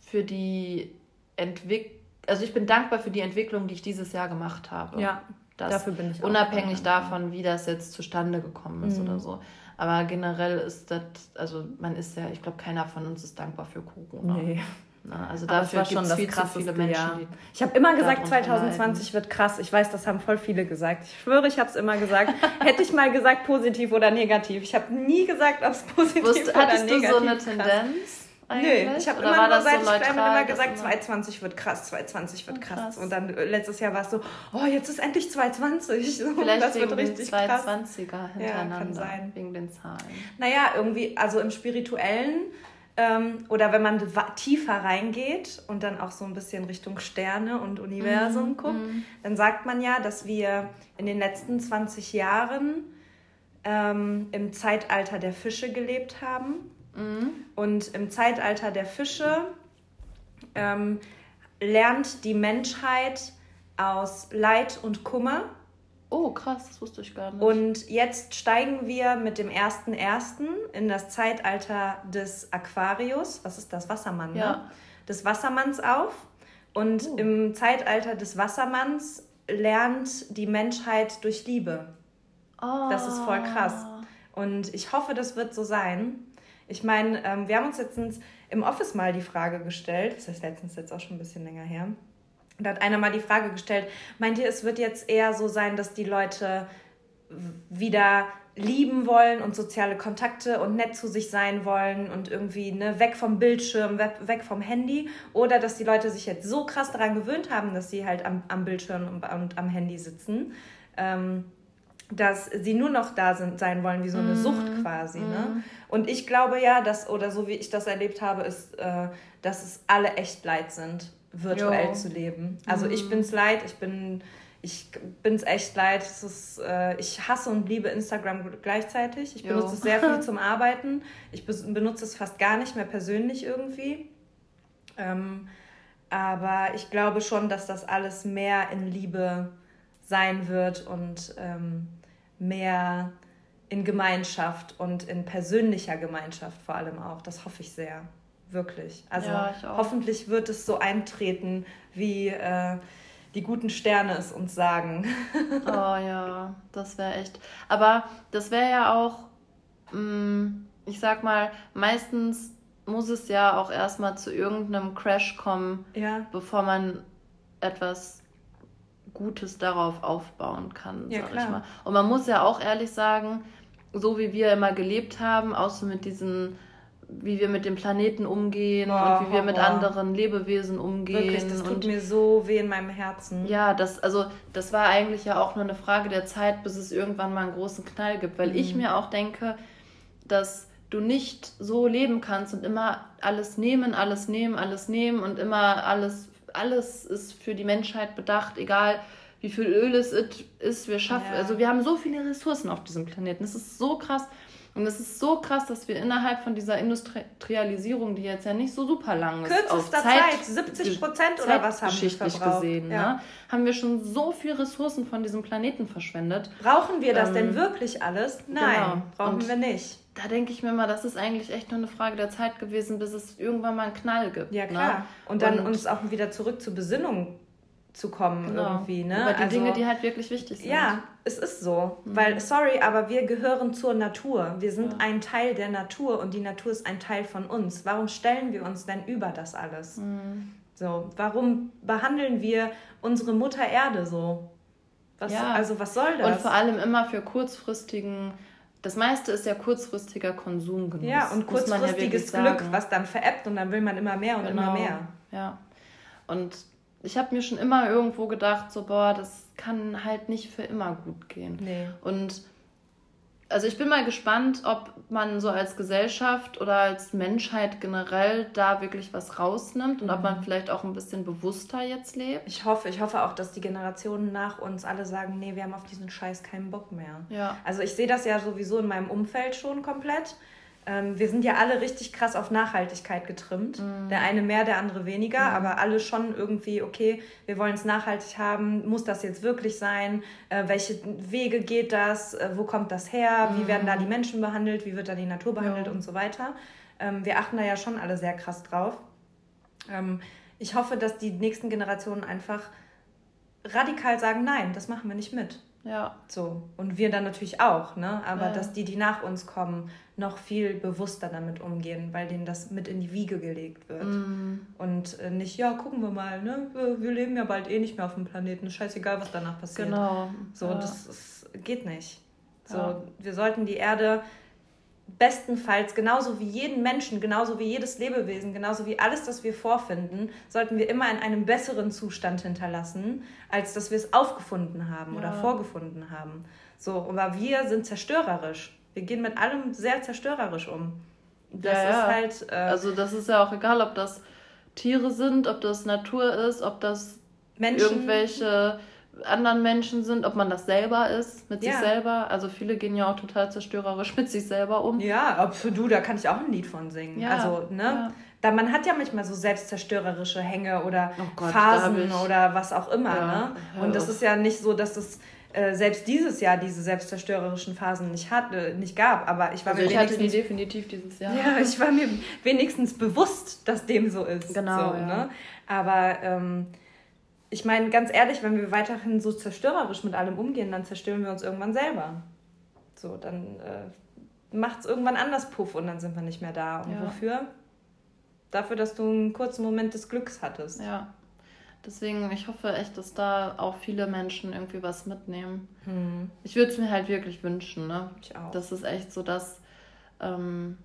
für die Entwicklung, also ich bin dankbar für die Entwicklung, die ich dieses Jahr gemacht habe. Ja, dafür bin ich Unabhängig davon, wie das jetzt zustande gekommen ist mhm. oder so. Aber generell ist das, also man ist ja, ich glaube, keiner von uns ist dankbar für Corona. Nee. Na, also dafür war schon das viel viele Menschen. Jahr. Ich habe immer gesagt, 2020 wird krass. Ich weiß, das haben voll viele gesagt. Ich schwöre, ich habe es immer gesagt. Hätte ich mal gesagt, positiv oder negativ. Ich habe nie gesagt, ob es positiv Wusst, oder negativ ist. Hattest du so eine Tendenz? Eigentlich? Nee, ich habe immer nur seit so ich immer gesagt, 2020 wird krass, 2020 wird krass. krass. Und dann äh, letztes Jahr war es so, oh, jetzt ist endlich 2020. Vielleicht das wegen wird richtig den 220er hintereinander, ja, kann sein. wegen den Zahlen. Naja, irgendwie, also im Spirituellen Ähm, oder wenn man tiefer reingeht und dann auch so ein bisschen Richtung Sterne und Universum mm, guckt, mm. dann sagt man ja, dass wir in den letzten 20 Jahren ähm, im Zeitalter der Fische gelebt haben. Mm. Und im Zeitalter der Fische ähm, lernt die Menschheit aus Leid und Kummer Oh, krass, das wusste ich gar nicht. Und jetzt steigen wir mit dem ersten ersten in das Zeitalter des Aquarius. Was ist das? Wassermann, ne? ja. ne? Des Wassermanns auf. Und oh. im Zeitalter des Wassermanns lernt die Menschheit durch Liebe. Oh. Das ist voll krass. Und ich hoffe, das wird so sein. Ich meine, ähm, wir haben uns letztens im Office mal die Frage gestellt, das ist letztens jetzt auch schon ein bisschen länger her, da hat einer mal die Frage gestellt, meint ihr, es wird jetzt eher so sein, dass die Leute wieder lieben wollen und soziale Kontakte und nett zu sich sein wollen und irgendwie ne, weg vom Bildschirm, weg vom Handy? Oder dass die Leute sich jetzt so krass daran gewöhnt haben, dass sie halt am, am Bildschirm und, und am Handy sitzen, ähm, dass sie nur noch da sind, sein wollen, wie so eine mm. Sucht quasi. Mm. Ne? Mhm. Und ich glaube ja, dass, oder so wie ich das erlebt habe, ist, äh, dass es alle echt leid sind virtuell jo. zu leben. Also mhm. ich bin's leid, ich bin ich bin's echt leid. Ist, äh, ich hasse und liebe Instagram gleichzeitig. Ich benutze es sehr viel zum Arbeiten. Ich benutze es fast gar nicht mehr persönlich irgendwie. Ähm, aber ich glaube schon, dass das alles mehr in Liebe sein wird und ähm, mehr in Gemeinschaft und in persönlicher Gemeinschaft vor allem auch. Das hoffe ich sehr. Wirklich. Also ja, hoffentlich wird es so eintreten, wie äh, die guten Sterne es uns sagen. oh ja, das wäre echt. Aber das wäre ja auch, mh, mm, ich sag mal, meistens muss es ja auch erstmal zu irgendeinem Crash kommen, ja. bevor man etwas Gutes darauf aufbauen kann, ja, sag klar. ich mal. Und man muss ja auch ehrlich sagen, so wie wir immer gelebt haben, auch so mit diesen wie wir mit dem Planeten umgehen oh, und wie wir mit anderen Lebewesen umgehen. Wirklich, das tut und, mir so weh in meinem Herzen. Ja, das, also, das war eigentlich ja auch nur eine Frage der Zeit, bis es irgendwann mal einen großen Knall gibt, weil mhm. ich mir auch denke, dass du nicht so leben kannst und immer alles nehmen, alles nehmen, alles nehmen und immer alles, alles ist für die Menschheit bedacht, egal wie viel Öl es ist, wir schaffen, ja. also wir haben so viele Ressourcen auf diesem Planeten, es ist so krass und es ist so krass, dass wir innerhalb von dieser Industrialisierung, die jetzt ja nicht so super lang ist, kürzester Zeit, Zeit 70 Prozent oder was haben wir verbraucht? gesehen, ja. ne, haben wir schon so viel Ressourcen von diesem Planeten verschwendet. Brauchen wir das ähm, denn wirklich alles? Nein, genau. brauchen Und wir nicht. Da denke ich mir mal, das ist eigentlich echt nur eine Frage der Zeit gewesen, bis es irgendwann mal einen Knall gibt. Ja, ne? klar. Ne? Und dann Und uns auch wieder zurück zur Besinnung zu kommen genau. irgendwie. Ne? Über die also, Dinge, die halt wirklich wichtig sind. Ja, es ist so. Mhm. Weil, sorry, aber wir gehören zur Natur. Wir sind ja. ein Teil der Natur und die Natur ist ein Teil von uns. Warum stellen wir uns denn über das alles? Mhm. So, warum behandeln wir unsere Mutter Erde so? Was, ja. Also was soll das? Und vor allem immer für kurzfristigen das meiste ist ja kurzfristiger Konsumgenuss. Ja, und kurzfristiges ja Glück, was dann veräppt und dann will man immer mehr und genau. immer mehr. Ja. Und ich habe mir schon immer irgendwo gedacht, so, boah, das kann halt nicht für immer gut gehen. Nee. Und also ich bin mal gespannt, ob man so als Gesellschaft oder als Menschheit generell da wirklich was rausnimmt und mhm. ob man vielleicht auch ein bisschen bewusster jetzt lebt. Ich hoffe, ich hoffe auch, dass die Generationen nach uns alle sagen, nee, wir haben auf diesen Scheiß keinen Bock mehr. Ja. Also ich sehe das ja sowieso in meinem Umfeld schon komplett. Ähm, wir sind ja alle richtig krass auf Nachhaltigkeit getrimmt. Mhm. Der eine mehr, der andere weniger, mhm. aber alle schon irgendwie, okay, wir wollen es nachhaltig haben, muss das jetzt wirklich sein? Äh, welche Wege geht das? Äh, wo kommt das her? Mhm. Wie werden da die Menschen behandelt? Wie wird da die Natur behandelt ja. und so weiter? Ähm, wir achten da ja schon alle sehr krass drauf. Ähm, ich hoffe, dass die nächsten Generationen einfach radikal sagen, nein, das machen wir nicht mit. Ja. So. Und wir dann natürlich auch, ne? Aber ja. dass die, die nach uns kommen, noch viel bewusster damit umgehen, weil denen das mit in die Wiege gelegt wird. Mm. Und äh, nicht, ja, gucken wir mal, ne? Wir, wir, leben ja bald eh nicht mehr auf dem Planeten. Scheißegal, was danach passiert. Genau. So, ja. das, das geht nicht. So, ja. wir sollten die Erde bestenfalls genauso wie jeden Menschen, genauso wie jedes Lebewesen, genauso wie alles, das wir vorfinden, sollten wir immer in einem besseren Zustand hinterlassen, als dass wir es aufgefunden haben ja. oder vorgefunden haben. So, aber wir sind zerstörerisch. Wir gehen mit allem sehr zerstörerisch um. Das ja, ist halt. Äh, also, das ist ja auch egal, ob das Tiere sind, ob das Natur ist, ob das Menschen. irgendwelche anderen Menschen sind, ob man das selber ist, mit ja. sich selber. Also viele gehen ja auch total zerstörerisch mit sich selber um. Ja, ob für du, da kann ich auch ein Lied von singen. Ja, also, ne? Ja. Da, man hat ja manchmal so selbstzerstörerische Hänge oder oh Gott, Phasen oder was auch immer, ne? Und das ist ja nicht so, dass es äh, selbst dieses Jahr diese selbstzerstörerischen Phasen nicht hatte, nicht gab. Aber ich war also mir ich hatte die definitiv dieses Jahr. Ja, ich war mir wenigstens bewusst, dass dem so ist. Genau. So, ne? Aber ähm, ich meine, ganz ehrlich, wenn wir weiterhin so zerstörerisch mit allem umgehen, dann zerstören wir uns irgendwann selber. So, dann äh, macht es irgendwann anders Puff und dann sind wir nicht mehr da. Und ja. wofür? Dafür, dass du einen kurzen Moment des Glücks hattest. Ja. Deswegen, ich hoffe echt, dass da auch viele Menschen irgendwie was mitnehmen. Hm. Ich würde es mir halt wirklich wünschen, ne? Ich auch. Das ist echt so das, ähm,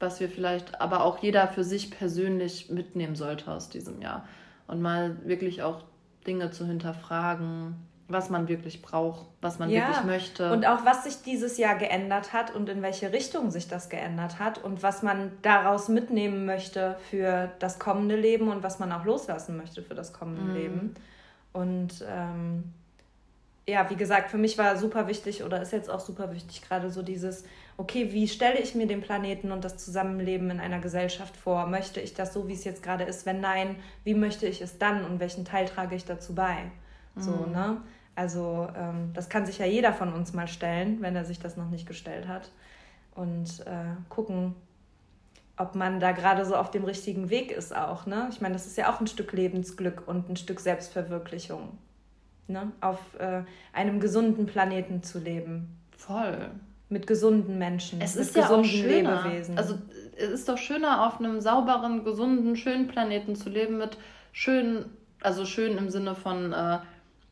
was wir vielleicht, aber auch jeder für sich persönlich mitnehmen sollte aus diesem Jahr und mal wirklich auch Dinge zu hinterfragen, was man wirklich braucht, was man ja, wirklich möchte. Und auch was sich dieses Jahr geändert hat und in welche Richtung sich das geändert hat und was man daraus mitnehmen möchte für das kommende Leben und was man auch loslassen möchte für das kommende mhm. Leben. Und ähm, ja, wie gesagt, für mich war super wichtig oder ist jetzt auch super wichtig, gerade so dieses, okay, wie stelle ich mir den Planeten und das Zusammenleben in einer Gesellschaft vor? Möchte ich das so, wie es jetzt gerade ist? Wenn nein, wie möchte ich es dann und welchen Teil trage ich dazu bei? So, mhm. ne? Also, ähm, das kann sich ja jeder von uns mal stellen, wenn er sich das noch nicht gestellt hat. Und äh, gucken, ob man da gerade so auf dem richtigen Weg ist auch, ne? Ich meine, das ist ja auch ein Stück Lebensglück und ein Stück Selbstverwirklichung ne? auf äh, einem gesunden Planeten zu leben. Voll. Mit gesunden Menschen. Es ist ja auch schöner. Lebewesen. Also es ist doch schöner, auf einem sauberen, gesunden, schönen Planeten zu leben mit schönen, also schön im Sinne von äh,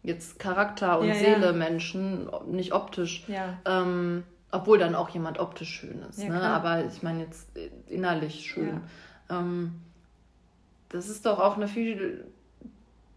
jetzt Charakter und ja, Seele ja. Menschen, nicht optisch. Ja. Ähm, obwohl dann auch jemand optisch schön ist. ne? Aber ich meine jetzt innerlich schön. Ähm, das ist doch auch eine viel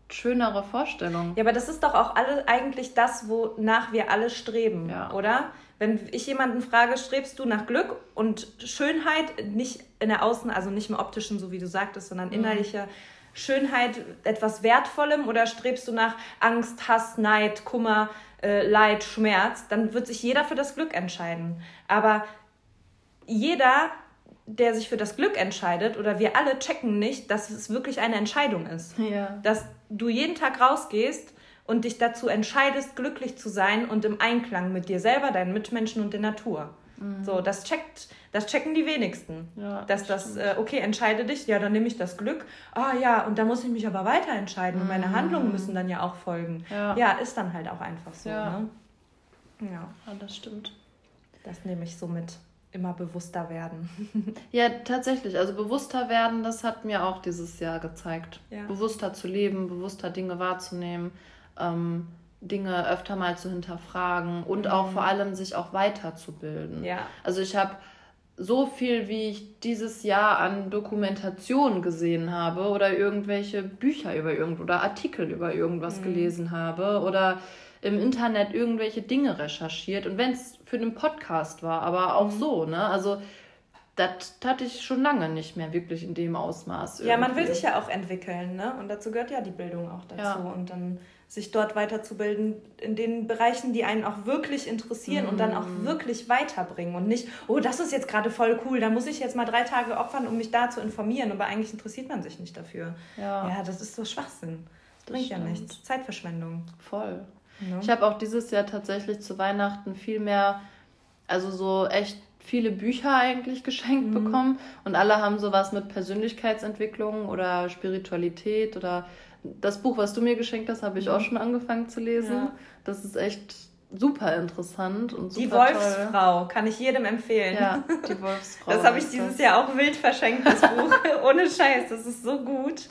schönere Vorstellung. Ja, aber das ist doch auch alle eigentlich das, wonach wir alle streben, ja. oder? Wenn ich jemanden frage, strebst du nach Glück und Schönheit, nicht in der Außen, also nicht im optischen, so wie du sagtest, sondern mhm. innerliche Schönheit, etwas Wertvollem oder strebst du nach Angst, Hass, Neid, Kummer, äh, Leid, Schmerz, dann wird sich jeder für das Glück entscheiden. Aber jeder der sich für das Glück entscheidet oder wir alle checken nicht, dass es wirklich eine Entscheidung ist. Ja. Dass du jeden Tag rausgehst und dich dazu entscheidest, glücklich zu sein und im Einklang mit dir selber, deinen Mitmenschen und der Natur. Mhm. So, das checkt, das checken die wenigsten. Ja, dass das, äh, okay, entscheide dich, ja, dann nehme ich das Glück. Ah ja, und da muss ich mich aber weiter entscheiden mhm. und meine. Handlungen müssen dann ja auch folgen. Ja, ja ist dann halt auch einfach so. Ja, ne? ja. ja das stimmt. Das nehme ich so mit immer bewusster werden. ja, tatsächlich. Also bewusster werden, das hat mir auch dieses Jahr gezeigt. Ja. Bewusster zu leben, bewusster Dinge wahrzunehmen, ähm, Dinge öfter mal zu hinterfragen und mhm. auch vor allem sich auch weiterzubilden. Ja. Also ich habe so viel, wie ich dieses Jahr an Dokumentation gesehen habe oder irgendwelche Bücher über irgendwo oder Artikel über irgendwas mhm. gelesen habe oder im Internet irgendwelche Dinge recherchiert und wenn es für einen Podcast war, aber auch mhm. so, ne? Also das hatte ich schon lange nicht mehr wirklich in dem Ausmaß. Irgendwie. Ja, man will sich ja auch entwickeln, ne? Und dazu gehört ja die Bildung auch dazu. Ja. Und dann sich dort weiterzubilden in den Bereichen, die einen auch wirklich interessieren mhm. und dann auch mhm. wirklich weiterbringen und nicht, oh, das ist jetzt gerade voll cool, da muss ich jetzt mal drei Tage opfern, um mich da zu informieren, aber eigentlich interessiert man sich nicht dafür. Ja, ja das ist so Schwachsinn. Das bringt ja nichts. Zeitverschwendung. Voll. Ja. Ich habe auch dieses Jahr tatsächlich zu Weihnachten viel mehr, also so echt viele Bücher eigentlich geschenkt mhm. bekommen und alle haben sowas mit Persönlichkeitsentwicklung oder Spiritualität oder das Buch, was du mir geschenkt hast, habe ich mhm. auch schon angefangen zu lesen. Ja. Das ist echt super interessant und super Die Wolfsfrau toll. kann ich jedem empfehlen. Ja, die Wolfsfrau. Das habe ich dieses Jahr auch wild verschenkt, das Buch. Ohne Scheiß, das ist so gut.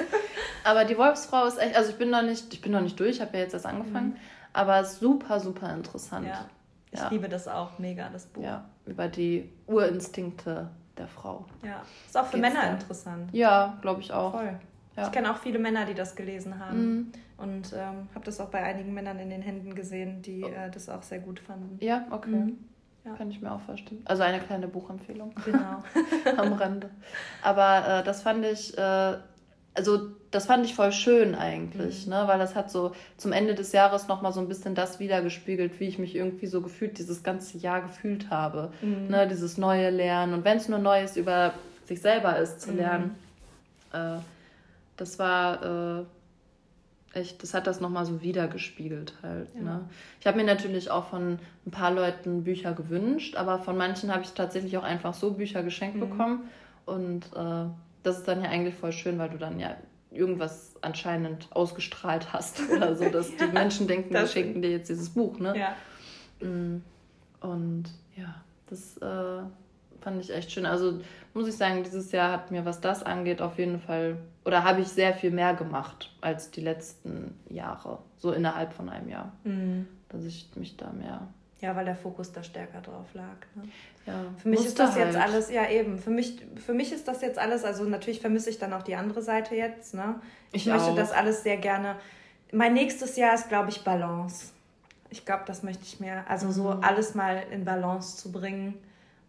Aber die Wolfsfrau ist echt, also ich bin noch nicht, ich bin noch nicht durch, ich habe ja jetzt erst angefangen. Mhm. Aber super, super interessant. Ja. Ich ja. liebe das auch mega, das Buch. Ja, über die Urinstinkte der Frau. Ja, ist auch für Geht's Männer da? interessant. Ja, glaube ich auch. Voll. Ja. Ich kenne auch viele Männer, die das gelesen haben. Mhm. Und ähm, habe das auch bei einigen Männern in den Händen gesehen, die oh. äh, das auch sehr gut fanden. Ja, okay. Mhm. Ja. Kann ich mir auch vorstellen. Also eine kleine Buchempfehlung. Genau. Am Rande. Aber äh, das fand ich, äh, also das fand ich voll schön eigentlich, mhm. ne? Weil das hat so zum Ende des Jahres nochmal so ein bisschen das wiedergespiegelt, wie ich mich irgendwie so gefühlt, dieses ganze Jahr gefühlt habe. Mhm. Ne? Dieses neue Lernen. Und wenn es nur Neues über sich selber ist, zu mhm. lernen. Äh, das war äh, echt, das hat das nochmal so wiedergespiegelt halt. Ja. Ne? Ich habe mir natürlich auch von ein paar Leuten Bücher gewünscht, aber von manchen habe ich tatsächlich auch einfach so Bücher geschenkt mhm. bekommen. Und äh, das ist dann ja eigentlich voll schön, weil du dann ja irgendwas anscheinend ausgestrahlt hast oder so, dass ja, die Menschen denken, wir schenken dir jetzt dieses Buch, ne? Ja. Mm, und ja, das äh, fand ich echt schön. Also muss ich sagen, dieses Jahr hat mir, was das angeht, auf jeden Fall, oder habe ich sehr viel mehr gemacht als die letzten Jahre, so innerhalb von einem Jahr. Mhm. Dass ich mich da mehr. Ja, weil der Fokus da stärker drauf lag. Ne? Ja, für mich ist das halt. jetzt alles, ja eben, für mich, für mich ist das jetzt alles, also natürlich vermisse ich dann auch die andere Seite jetzt. Ne? Ich, ich möchte auch. das alles sehr gerne. Mein nächstes Jahr ist, glaube ich, Balance. Ich glaube, das möchte ich mir, also so mhm. alles mal in Balance zu bringen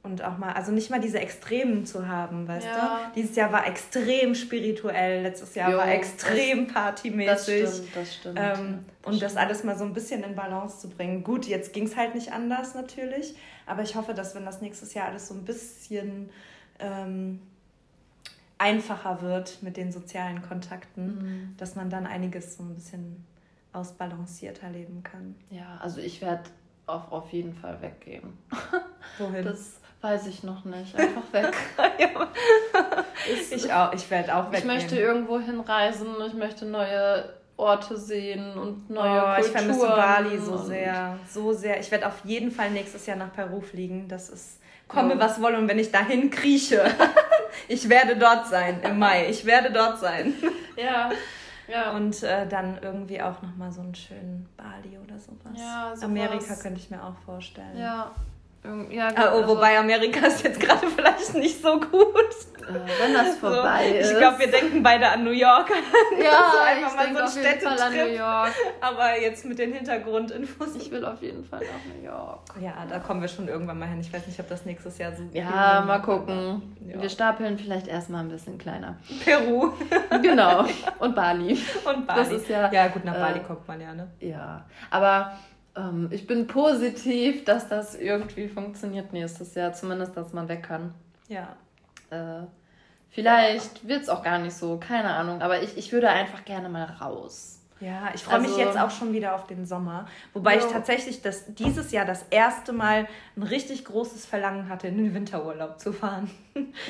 und auch mal, also nicht mal diese Extremen zu haben, weißt ja. du? Dieses Jahr war extrem spirituell, letztes Jahr jo, war extrem das, partymäßig. Das stimmt, das stimmt. Ähm, das und stimmt. das alles mal so ein bisschen in Balance zu bringen. Gut, jetzt ging es halt nicht anders natürlich, aber ich hoffe, dass wenn das nächstes Jahr alles so ein bisschen ähm, einfacher wird mit den sozialen Kontakten, mhm. dass man dann einiges so ein bisschen ausbalancierter leben kann. Ja, also ich werde auf, auf jeden Fall weggehen. Wohin? Das, Weiß ich noch nicht. Einfach weg. ich auch. Ich werde auch weg. Ich möchte irgendwo hinreisen. Ich möchte neue Orte sehen und neue oh, Kulturen. Ich vermisse Bali so sehr. So sehr. Ich werde auf jeden Fall nächstes Jahr nach Peru fliegen. Das ist. Komme, was wolle. Und wenn ich dahin krieche, ich werde dort sein im Mai. Ich werde dort sein. Ja. Ja. Und äh, dann irgendwie auch nochmal so einen schönen Bali oder sowas. Ja, sowas. Amerika könnte ich mir auch vorstellen. Ja, ja, gut, ah, oh, also, wobei Amerika ist jetzt gerade vielleicht nicht so gut. Äh, wenn das vorbei so, ist. Ich glaube, wir denken beide an New York. Ja, so einfach mal so auf jeden Fall an New York. Aber jetzt mit den Hintergrundinfos. Ich will auf jeden Fall nach New York. Ja, da kommen wir schon irgendwann mal hin. Ich weiß nicht, ob das nächstes Jahr so Ja, mal gucken. Ja. Wir stapeln vielleicht erstmal ein bisschen kleiner. Peru. genau. Und Bali. Und Bali. Das ist ja, ja, gut, nach äh, Bali kommt man ja, ne? Ja. Aber ähm, ich bin positiv, dass das irgendwie funktioniert nächstes Jahr. Zumindest, dass man weg kann. Ja. Äh, vielleicht wird es auch gar nicht so, keine Ahnung. Aber ich, ich würde einfach gerne mal raus. Ja, ich freue also, mich jetzt auch schon wieder auf den Sommer. Wobei ja. ich tatsächlich das, dieses Jahr das erste Mal ein richtig großes Verlangen hatte, in den Winterurlaub zu fahren.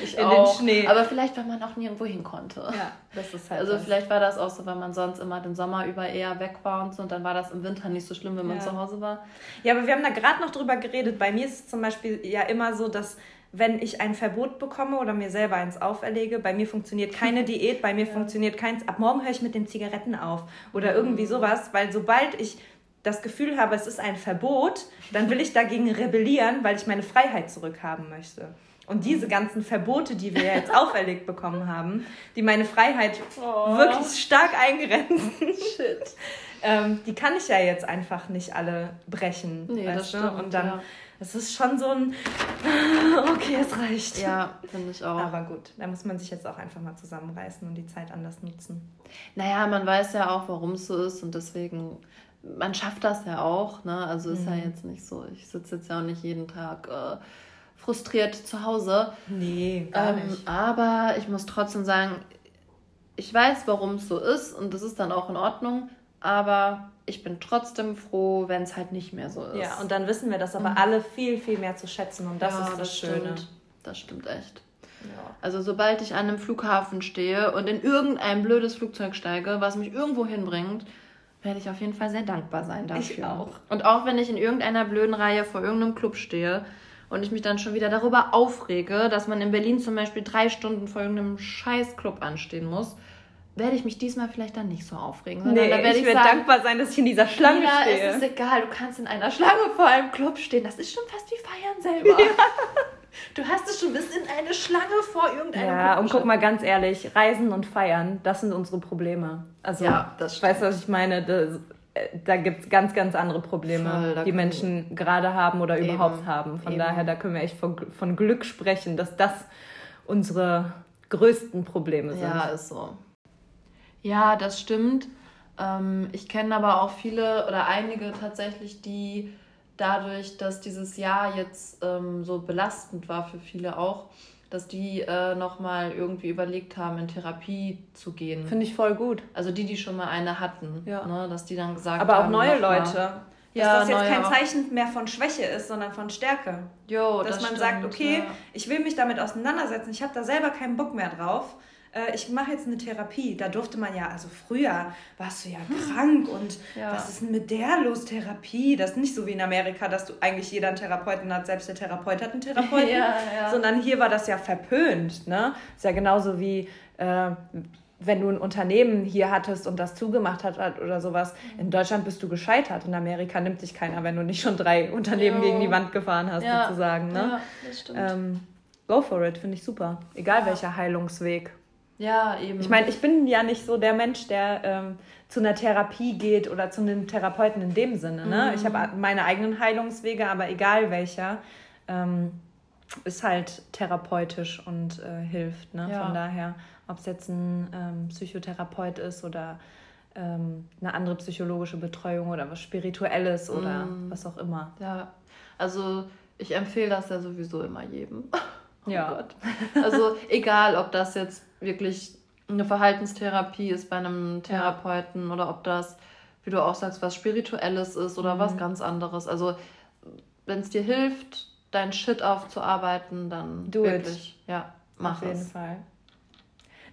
Ich in auch. den Schnee. Aber vielleicht, weil man auch nirgendwo hin konnte. Ja, das ist halt. Also das. vielleicht war das auch so, weil man sonst immer den Sommer über eher weg war und so. Und dann war das im Winter nicht so schlimm, wenn man ja. zu Hause war. Ja, aber wir haben da gerade noch drüber geredet. Bei mir ist es zum Beispiel ja immer so, dass wenn ich ein Verbot bekomme oder mir selber eins auferlege, bei mir funktioniert keine Diät, bei mir ja. funktioniert keins, ab morgen höre ich mit den Zigaretten auf oder irgendwie mhm. sowas, weil sobald ich das Gefühl habe, es ist ein Verbot, dann will ich dagegen rebellieren, weil ich meine Freiheit zurückhaben möchte. Und diese ganzen Verbote, die wir jetzt auferlegt bekommen haben, die meine Freiheit oh. wirklich stark eingrenzen, Shit. Ähm, die kann ich ja jetzt einfach nicht alle brechen. Nee, das stimmt, Und dann ja es ist schon so ein, okay, es reicht. Ja, finde ich auch. Aber gut, da muss man sich jetzt auch einfach mal zusammenreißen und die Zeit anders nutzen. Naja, man weiß ja auch, warum es so ist und deswegen, man schafft das ja auch. Ne? Also ist mhm. ja jetzt nicht so, ich sitze jetzt ja auch nicht jeden Tag äh, frustriert zu Hause. Nee, gar ähm, nicht. Aber ich muss trotzdem sagen, ich weiß, warum es so ist und das ist dann auch in Ordnung, aber ich bin trotzdem froh, wenn es halt nicht mehr so ist. Ja, und dann wissen wir das aber mhm. alle viel, viel mehr zu schätzen und das ja, ist das, das Schöne. Stimmt. Das stimmt echt. Ja. Also sobald ich an einem Flughafen stehe und in irgendein blödes Flugzeug steige, was mich irgendwo hinbringt, werde ich auf jeden Fall sehr dankbar sein dafür. Ich auch. Und auch wenn ich in irgendeiner blöden Reihe vor irgendeinem Club stehe und ich mich dann schon wieder darüber aufrege, dass man in Berlin zum Beispiel drei Stunden vor irgendeinem scheiß Club anstehen muss, werde ich mich diesmal vielleicht dann nicht so aufregen. Sondern nee, da werde ich, ich werde dankbar sein, dass ich in dieser Schlange ja, stehe. es ist egal, du kannst in einer Schlange vor einem Club stehen. Das ist schon fast wie Feiern selber. Ja. Du hast es schon bis in eine Schlange vor irgendeinem Ja, Club und guck mal ganz ehrlich, Reisen und Feiern, das sind unsere Probleme. Also, ja, das stimmt. weißt du, was ich meine? Das, äh, da gibt es ganz, ganz andere Probleme, Voll, die Menschen gerade haben oder eben, überhaupt haben. Von eben. daher, da können wir echt von, von Glück sprechen, dass das unsere größten Probleme sind. Ja, ist so. Ja, das stimmt. Ähm, ich kenne aber auch viele oder einige tatsächlich, die dadurch, dass dieses Jahr jetzt ähm, so belastend war für viele auch, dass die äh, nochmal irgendwie überlegt haben, in Therapie zu gehen. Finde ich voll gut. Also die, die schon mal eine hatten. Ja. Ne, dass die dann gesagt Aber haben. Aber auch neue Leute. Dass ja, das jetzt kein Zeichen mehr von Schwäche ist, sondern von Stärke. Jo, dass das man stimmt, sagt, okay, ja. ich will mich damit auseinandersetzen, ich habe da selber keinen Bock mehr drauf äh, ich mache jetzt eine Therapie. Da durfte man ja, also früher warst du ja hm. krank und ja. was ist denn mit der los, Therapie? Das ist nicht so wie in Amerika, dass du eigentlich jeder einen Therapeuten hat, selbst der Therapeut hat einen Therapeuten. ja, ja. Sondern hier war das ja verpönt. Ne? Ist ja genauso wie. Äh, wenn du ein Unternehmen hier hattest und das zugemacht hat oder sowas, mhm. in Deutschland bist du gescheitert. In Amerika nimmt dich keiner, wenn du nicht schon drei Unternehmen jo. gegen die Wand gefahren hast, ja. sozusagen. Ne? Ja, das stimmt. Ähm, go for it, finde ich super. Egal ja. welcher Heilungsweg. Ja, eben. Ich meine, ich bin ja nicht so der Mensch, der ähm, zu einer Therapie geht oder zu einem Therapeuten in dem Sinne. Ne? Mhm. Ich habe meine eigenen Heilungswege, aber egal welcher, ähm, ist halt therapeutisch und äh, hilft. Ne? Ja. Von daher, ob es jetzt ein ähm, Psychotherapeut ist oder ähm, eine andere psychologische Betreuung oder was Spirituelles oder mhm. was auch immer. Ja, also ich empfehle das ja sowieso immer jedem. Oh ja. Gott. Also egal, ob das jetzt wirklich eine Verhaltenstherapie ist bei einem Therapeuten ja. oder ob das, wie du auch sagst, was Spirituelles ist oder mhm. was ganz anderes. Also wenn es dir hilft, dein Shit aufzuarbeiten, dann do wirklich, it. ja, mach Auf es. Auf jeden Fall.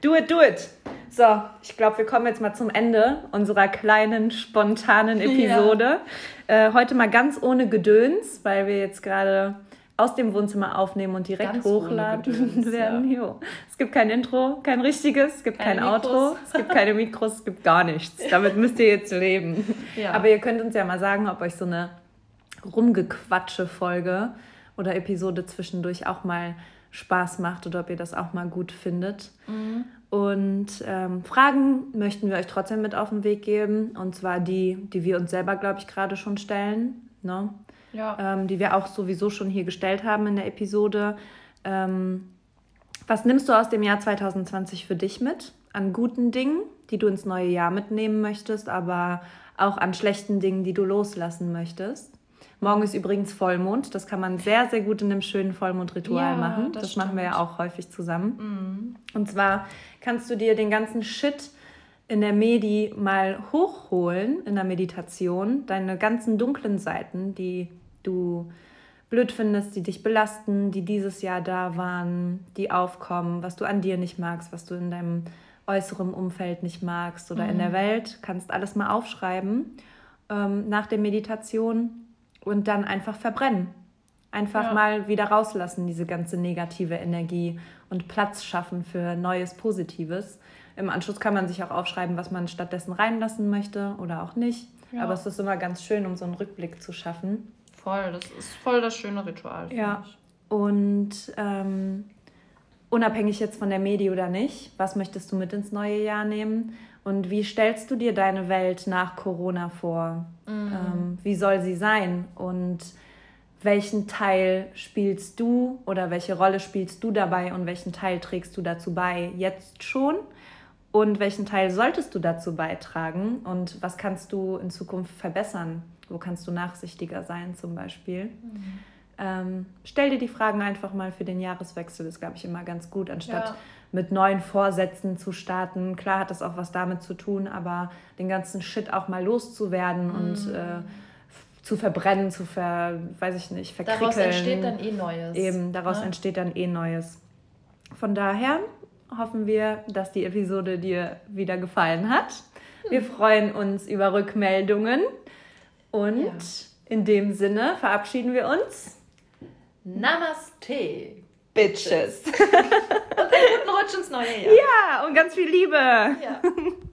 Do it, do it. So, ich glaube, wir kommen jetzt mal zum Ende unserer kleinen, spontanen Episode. Ja. Äh, heute mal ganz ohne Gedöns, weil wir jetzt gerade aus dem Wohnzimmer aufnehmen und direkt Ganz hochladen werden. Ja. Es gibt kein Intro, kein richtiges, es gibt keine kein Mikros. Outro, es gibt keine Mikros, es gibt gar nichts. Damit müsst ihr jetzt leben. Ja. Aber ihr könnt uns ja mal sagen, ob euch so eine rumgequatsche Folge oder Episode zwischendurch auch mal Spaß macht oder ob ihr das auch mal gut findet. Mhm. Und ähm, Fragen möchten wir euch trotzdem mit auf den Weg geben. Und zwar die, die wir uns selber, glaube ich, gerade schon stellen. Ne? Ja. ähm, die wir auch sowieso schon hier gestellt haben in der Episode. Ähm, was nimmst du aus dem Jahr 2020 für dich mit? An guten Dingen, die du ins neue Jahr mitnehmen möchtest, aber auch an schlechten Dingen, die du loslassen möchtest. Morgen ist übrigens Vollmond. Das kann man sehr, sehr gut in einem schönen Vollmondritual ja, machen. Das, das machen wir ja auch häufig zusammen. Mhm. Und zwar kannst du dir den ganzen Shit in der Medi mal hochholen in der Meditation, deine ganzen dunklen Seiten, die du blöd findest, die dich belasten, die dieses Jahr da waren, die aufkommen, was du an dir nicht magst, was du in deinem äußeren Umfeld nicht magst oder mhm. in der mhm. Welt, kannst alles mal aufschreiben ähm, nach der Meditation und dann einfach verbrennen. Einfach ja. mal wieder rauslassen, diese ganze negative Energie und Platz schaffen für Neues, Positives. Im Anschluss kann man sich auch aufschreiben, was man stattdessen reinlassen möchte oder auch nicht. Ja. Aber es ist immer ganz schön, um so einen Rückblick zu schaffen. Voll, das ist voll das schöne Ritual. Ja. Und ähm, unabhängig jetzt von der Medi oder nicht, was möchtest du mit ins neue Jahr nehmen? Und wie stellst du dir deine Welt nach Corona vor? Mhm. Ähm, wie soll sie sein? Und welchen Teil spielst du oder welche Rolle spielst du dabei und welchen Teil trägst du dazu bei jetzt schon? Und welchen Teil solltest du dazu beitragen? Und was kannst du in Zukunft verbessern? Wo kannst du nachsichtiger sein zum Beispiel? Mhm. Ähm, stell dir die Fragen einfach mal für den Jahreswechsel, ist, glaube ich, immer ganz gut, anstatt ja. mit neuen Vorsätzen zu starten. Klar hat das auch was damit zu tun, aber den ganzen Shit auch mal loszuwerden mhm. und äh, zu verbrennen, zu ver, weiß ich nicht, verkrickeln. Daraus entsteht dann eh Neues. Eben, daraus ne? entsteht dann eh Neues. Von daher hoffen wir, dass die Episode dir wieder gefallen hat. Wir hm. freuen uns über Rückmeldungen. Und ja. in dem Sinne verabschieden wir uns. Namaste, Bitches. und einen guten Rutsch ins neue Jahr. Ja, und ganz viel Liebe. Ja.